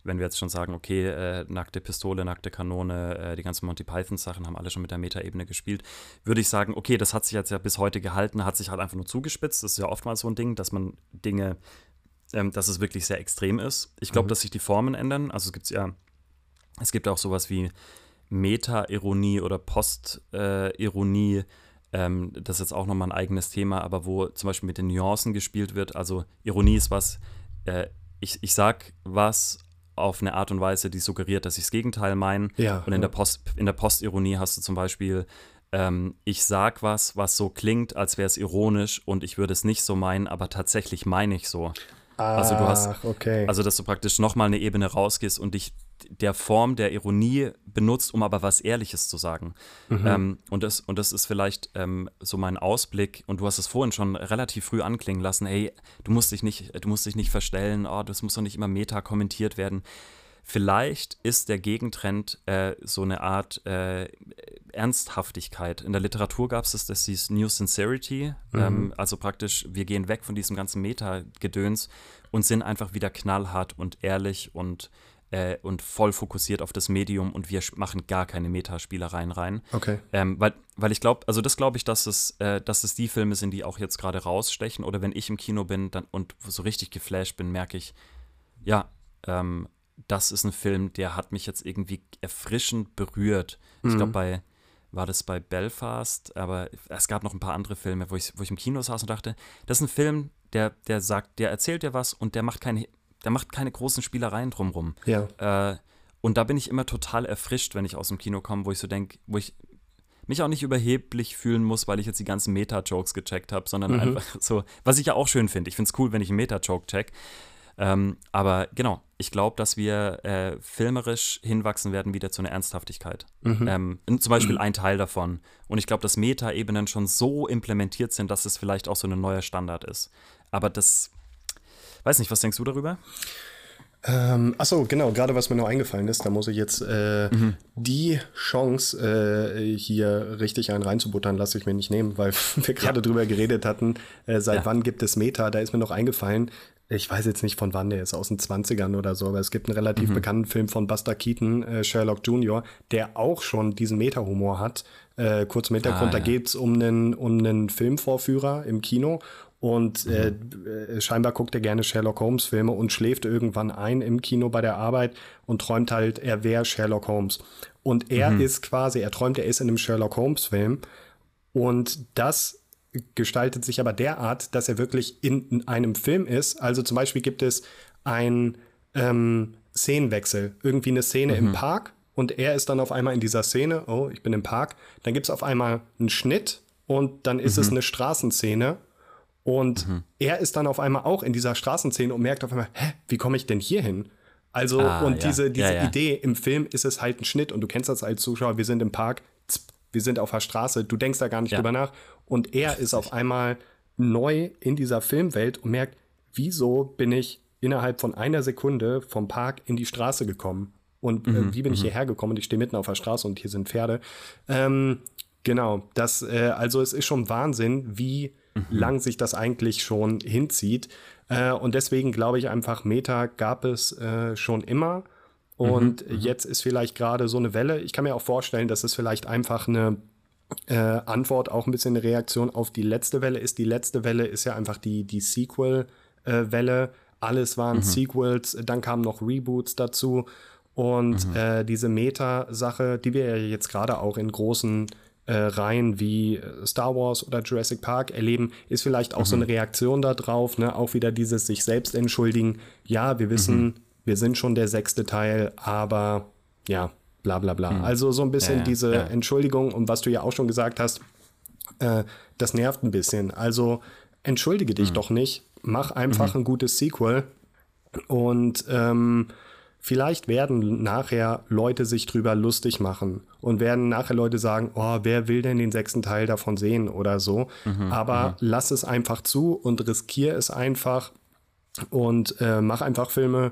wenn wir jetzt schon sagen, okay, äh, nackte Pistole, nackte Kanone, äh, die ganzen Monty Python-Sachen haben alle schon mit der Meta-Ebene gespielt, würde ich sagen, okay, das hat sich jetzt ja bis heute gehalten, hat sich halt einfach nur zugespitzt. Das ist ja oftmals so ein Ding, dass man Dinge, ähm, dass es wirklich sehr extrem ist. Ich glaube, mhm. dass sich die Formen ändern. Also es gibt ja, es gibt auch sowas wie Meta-Ironie oder Post-Ironie. Ähm, das ist jetzt auch nochmal ein eigenes Thema, aber wo zum Beispiel mit den Nuancen gespielt wird. Also Ironie ist was, äh, ich, ich sag was auf eine Art und Weise, die suggeriert, dass ich das Gegenteil meine. Ja, und in, der Post, in der Postironie hast du zum Beispiel, ähm, ich sag was, was so klingt, als wäre es ironisch und ich würde es nicht so meinen, aber tatsächlich meine ich so. Ach, also du hast, okay. also dass du praktisch nochmal eine Ebene rausgehst und dich der Form der Ironie benutzt, um aber was Ehrliches zu sagen. Mhm. Ähm, und, das, und das ist vielleicht ähm, so mein Ausblick, und du hast es vorhin schon relativ früh anklingen lassen, hey, du musst dich nicht, du musst dich nicht verstellen, oh, das muss doch nicht immer meta kommentiert werden. Vielleicht ist der Gegentrend äh, so eine Art äh, Ernsthaftigkeit. In der Literatur gab es das, das hieß New Sincerity. Mhm. Ähm, also praktisch, wir gehen weg von diesem ganzen Meta-Gedöns und sind einfach wieder knallhart und ehrlich und äh, und voll fokussiert auf das Medium und wir machen gar keine Metaspielereien rein. Okay. Ähm, weil, weil ich glaube, also das glaube ich, dass es, äh, dass es die Filme sind, die auch jetzt gerade rausstechen. Oder wenn ich im Kino bin dann, und so richtig geflasht bin, merke ich, ja, ähm, das ist ein Film, der hat mich jetzt irgendwie erfrischend berührt. Mhm. Ich glaube, bei war das bei Belfast, aber es gab noch ein paar andere Filme, wo ich, wo ich im Kino saß und dachte, das ist ein Film, der, der sagt, der erzählt dir was und der macht keine der macht keine großen Spielereien drumrum. Ja. Äh, und da bin ich immer total erfrischt, wenn ich aus dem Kino komme, wo ich so denke, wo ich mich auch nicht überheblich fühlen muss, weil ich jetzt die ganzen Meta-Jokes gecheckt habe, sondern mhm. einfach so, was ich ja auch schön finde. Ich finde es cool, wenn ich einen Meta-Joke check. Ähm, aber genau, ich glaube, dass wir äh, filmerisch hinwachsen werden wieder zu einer Ernsthaftigkeit. Mhm. Ähm, zum Beispiel mhm. ein Teil davon. Und ich glaube, dass Meta-Ebenen schon so implementiert sind, dass es vielleicht auch so ein neuer Standard ist. Aber das Weiß nicht, was denkst du darüber? Ähm, achso, genau, gerade was mir noch eingefallen ist, da muss ich jetzt äh, mhm. die Chance, äh, hier richtig einen reinzubuttern, lasse ich mir nicht nehmen, weil wir gerade ja. drüber geredet hatten, äh, seit ja. wann gibt es Meta, da ist mir noch eingefallen, ich weiß jetzt nicht von wann der ist, aus den 20ern oder so, aber es gibt einen relativ mhm. bekannten Film von Buster Keaton, äh, Sherlock Jr., der auch schon diesen Meta-Humor hat. Äh, kurz im Hintergrund, ah, ja. da geht es um einen, um einen Filmvorführer im Kino und äh, mhm. äh, scheinbar guckt er gerne Sherlock Holmes Filme und schläft irgendwann ein im Kino bei der Arbeit und träumt halt, er wäre Sherlock Holmes. Und er mhm. ist quasi, er träumt, er ist in einem Sherlock Holmes Film. Und das gestaltet sich aber derart, dass er wirklich in, in einem Film ist. Also zum Beispiel gibt es einen ähm, Szenenwechsel, irgendwie eine Szene mhm. im Park und er ist dann auf einmal in dieser Szene, oh, ich bin im Park. Dann gibt es auf einmal einen Schnitt und dann ist mhm. es eine Straßenszene und mhm. er ist dann auf einmal auch in dieser Straßenszene und merkt auf einmal, hä, wie komme ich denn hier hin? Also, ah, und ja. diese, diese ja, ja. Idee im Film ist es halt ein Schnitt und du kennst das als Zuschauer, wir sind im Park, wir sind auf der Straße, du denkst da gar nicht drüber nach. Und er ist auf einmal neu in dieser Filmwelt und merkt, wieso bin ich innerhalb von einer Sekunde vom Park in die Straße gekommen? Und äh, mhm, wie bin ich mhm. hierher gekommen? Und ich stehe mitten auf der Straße und hier sind Pferde. Ähm, genau, das, äh, also es ist schon Wahnsinn, wie mhm. lang sich das eigentlich schon hinzieht. Äh, und deswegen glaube ich einfach, Meta gab es äh, schon immer. Und mhm, mhm. jetzt ist vielleicht gerade so eine Welle. Ich kann mir auch vorstellen, dass es vielleicht einfach eine äh, Antwort, auch ein bisschen eine Reaktion auf die letzte Welle ist. Die letzte Welle ist ja einfach die, die Sequel-Welle. Äh, Alles waren mhm. Sequels, dann kamen noch Reboots dazu. Und mhm. äh, diese Meta-Sache, die wir ja jetzt gerade auch in großen äh, Reihen wie äh, Star Wars oder Jurassic Park erleben, ist vielleicht auch mhm. so eine Reaktion darauf, ne? auch wieder dieses sich selbst entschuldigen. Ja, wir wissen, mhm. wir sind schon der sechste Teil, aber ja, bla bla bla. Mhm. Also so ein bisschen ja, diese ja. Entschuldigung und was du ja auch schon gesagt hast, äh, das nervt ein bisschen. Also entschuldige dich mhm. doch nicht, mach einfach mhm. ein gutes Sequel und ähm, Vielleicht werden nachher Leute sich drüber lustig machen und werden nachher Leute sagen, oh, wer will denn den sechsten Teil davon sehen oder so. Mhm, Aber mhm. lass es einfach zu und riskier es einfach. und äh, mach einfach Filme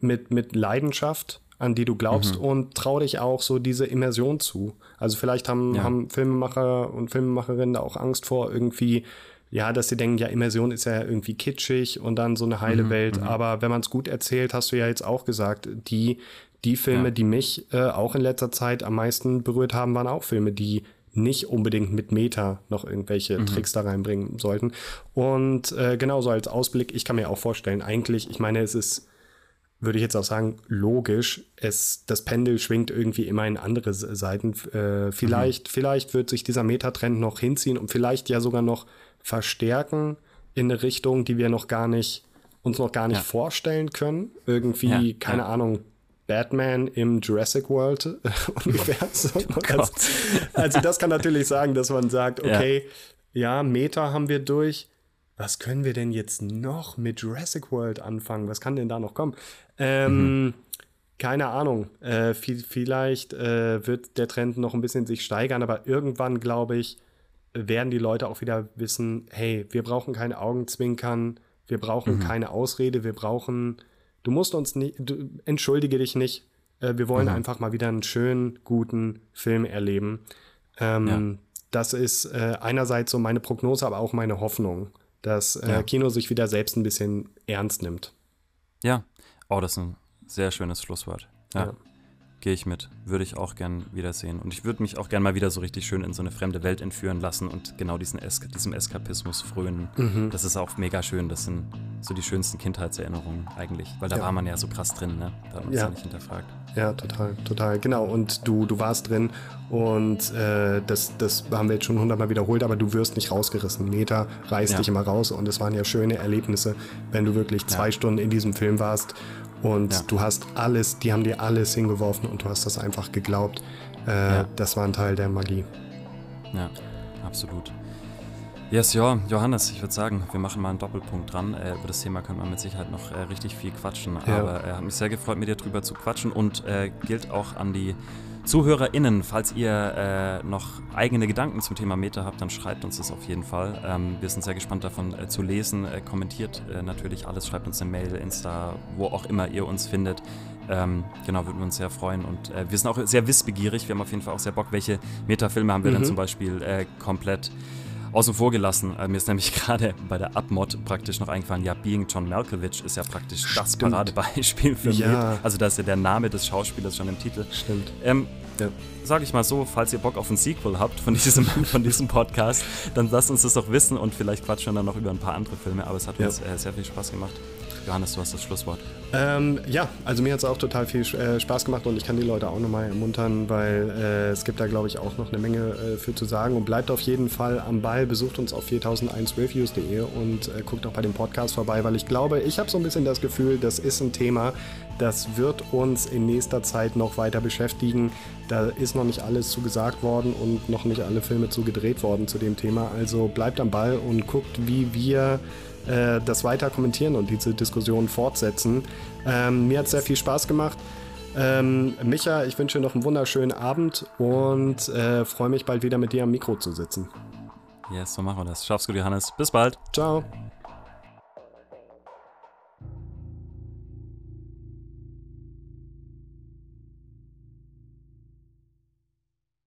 mit, mit Leidenschaft, an die du glaubst mhm. und trau dich auch so diese Immersion zu. Also vielleicht haben, ja. haben Filmemacher und Filmemacherinnen da auch Angst vor irgendwie, ja, dass sie denken, ja, Immersion ist ja irgendwie kitschig und dann so eine heile mhm, Welt. Mhm. Aber wenn man es gut erzählt, hast du ja jetzt auch gesagt, die, die Filme, ja. die mich äh, auch in letzter Zeit am meisten berührt haben, waren auch Filme, die nicht unbedingt mit Meta noch irgendwelche mhm. Tricks da reinbringen sollten. Und äh, genauso als Ausblick, ich kann mir auch vorstellen, eigentlich, ich meine, es ist, würde ich jetzt auch sagen, logisch, es, das Pendel schwingt irgendwie immer in andere Seiten. Äh, vielleicht, mhm. vielleicht wird sich dieser Metatrend noch hinziehen und vielleicht ja sogar noch verstärken in eine Richtung, die wir noch gar nicht, uns noch gar nicht ja. vorstellen können. Irgendwie, ja, keine ja. Ahnung, Batman im Jurassic World äh, Universum. Oh also, also, das kann natürlich sagen, dass man sagt, okay, ja. ja, Meta haben wir durch. Was können wir denn jetzt noch mit Jurassic World anfangen? Was kann denn da noch kommen? Ähm, mhm. Keine Ahnung. Äh, viel, vielleicht äh, wird der Trend noch ein bisschen sich steigern, aber irgendwann, glaube ich, werden die Leute auch wieder wissen, hey, wir brauchen keine Augenzwinkern, wir brauchen mhm. keine Ausrede, wir brauchen Du musst uns nicht, du, entschuldige dich nicht. Äh, wir wollen mhm. einfach mal wieder einen schönen, guten Film erleben. Ähm, ja. Das ist äh, einerseits so meine Prognose, aber auch meine Hoffnung, dass äh, ja. Kino sich wieder selbst ein bisschen ernst nimmt. Ja, oh, das ist ein sehr schönes Schlusswort. ja. ja gehe ich mit. Würde ich auch gern wiedersehen. Und ich würde mich auch gern mal wieder so richtig schön in so eine fremde Welt entführen lassen und genau diesen es diesem Eskapismus frönen. Mhm. Das ist auch mega schön. Das sind so die schönsten Kindheitserinnerungen eigentlich. Weil da ja. war man ja so krass drin, ne? Da hat man es ja. ja nicht hinterfragt. Ja, total, total. Genau. Und du, du warst drin und äh, das, das haben wir jetzt schon hundertmal wiederholt, aber du wirst nicht rausgerissen. Meter reißt ja. dich immer raus und es waren ja schöne Erlebnisse, wenn du wirklich zwei Stunden in diesem Film warst und ja. du hast alles, die haben dir alles hingeworfen und du hast das einfach geglaubt. Äh, ja. Das war ein Teil der Magie. Ja, absolut. Yes, ja, Johannes, ich würde sagen, wir machen mal einen Doppelpunkt dran. Äh, über das Thema können wir mit Sicherheit noch äh, richtig viel quatschen. Ja. Aber er äh, hat mich sehr gefreut, mit dir drüber zu quatschen und äh, gilt auch an die ZuhörerInnen, falls ihr äh, noch eigene Gedanken zum Thema Meta habt, dann schreibt uns das auf jeden Fall. Ähm, wir sind sehr gespannt davon äh, zu lesen. Äh, kommentiert äh, natürlich alles, schreibt uns eine Mail, Insta, wo auch immer ihr uns findet. Ähm, genau, würden wir uns sehr freuen. Und äh, wir sind auch sehr wissbegierig. Wir haben auf jeden Fall auch sehr Bock, welche Metafilme haben wir mhm. denn zum Beispiel äh, komplett außen vor gelassen. Äh, mir ist nämlich gerade bei der Abmod praktisch noch eingefallen, ja, Being John Malkovich ist ja praktisch Stimmt. das Paradebeispiel für ja. mich. Also da ist ja der Name des Schauspielers schon im Titel. Stimmt. Ähm, ja. Sag ich mal so, falls ihr Bock auf ein Sequel habt von diesem, von diesem Podcast, dann lasst uns das doch wissen und vielleicht quatschen wir dann noch über ein paar andere Filme. Aber es hat ja. uns äh, sehr viel Spaß gemacht. Johannes, du hast das Schlusswort. Ähm, ja, also mir hat es auch total viel äh, Spaß gemacht und ich kann die Leute auch nochmal ermuntern, weil äh, es gibt da, glaube ich, auch noch eine Menge äh, für zu sagen. Und bleibt auf jeden Fall am Ball, besucht uns auf 4001reviews.de und äh, guckt auch bei dem Podcast vorbei, weil ich glaube, ich habe so ein bisschen das Gefühl, das ist ein Thema, das wird uns in nächster Zeit noch weiter beschäftigen. Da ist noch nicht alles zu gesagt worden und noch nicht alle Filme zu gedreht worden zu dem Thema. Also bleibt am Ball und guckt, wie wir äh, das weiter kommentieren und diese Diskussion fortsetzen. Ähm, mir hat es sehr viel Spaß gemacht. Ähm, Micha, ich wünsche dir noch einen wunderschönen Abend und äh, freue mich bald wieder mit dir am Mikro zu sitzen. Yes, so machen wir das. Schaff's gut, Johannes. Bis bald. Ciao.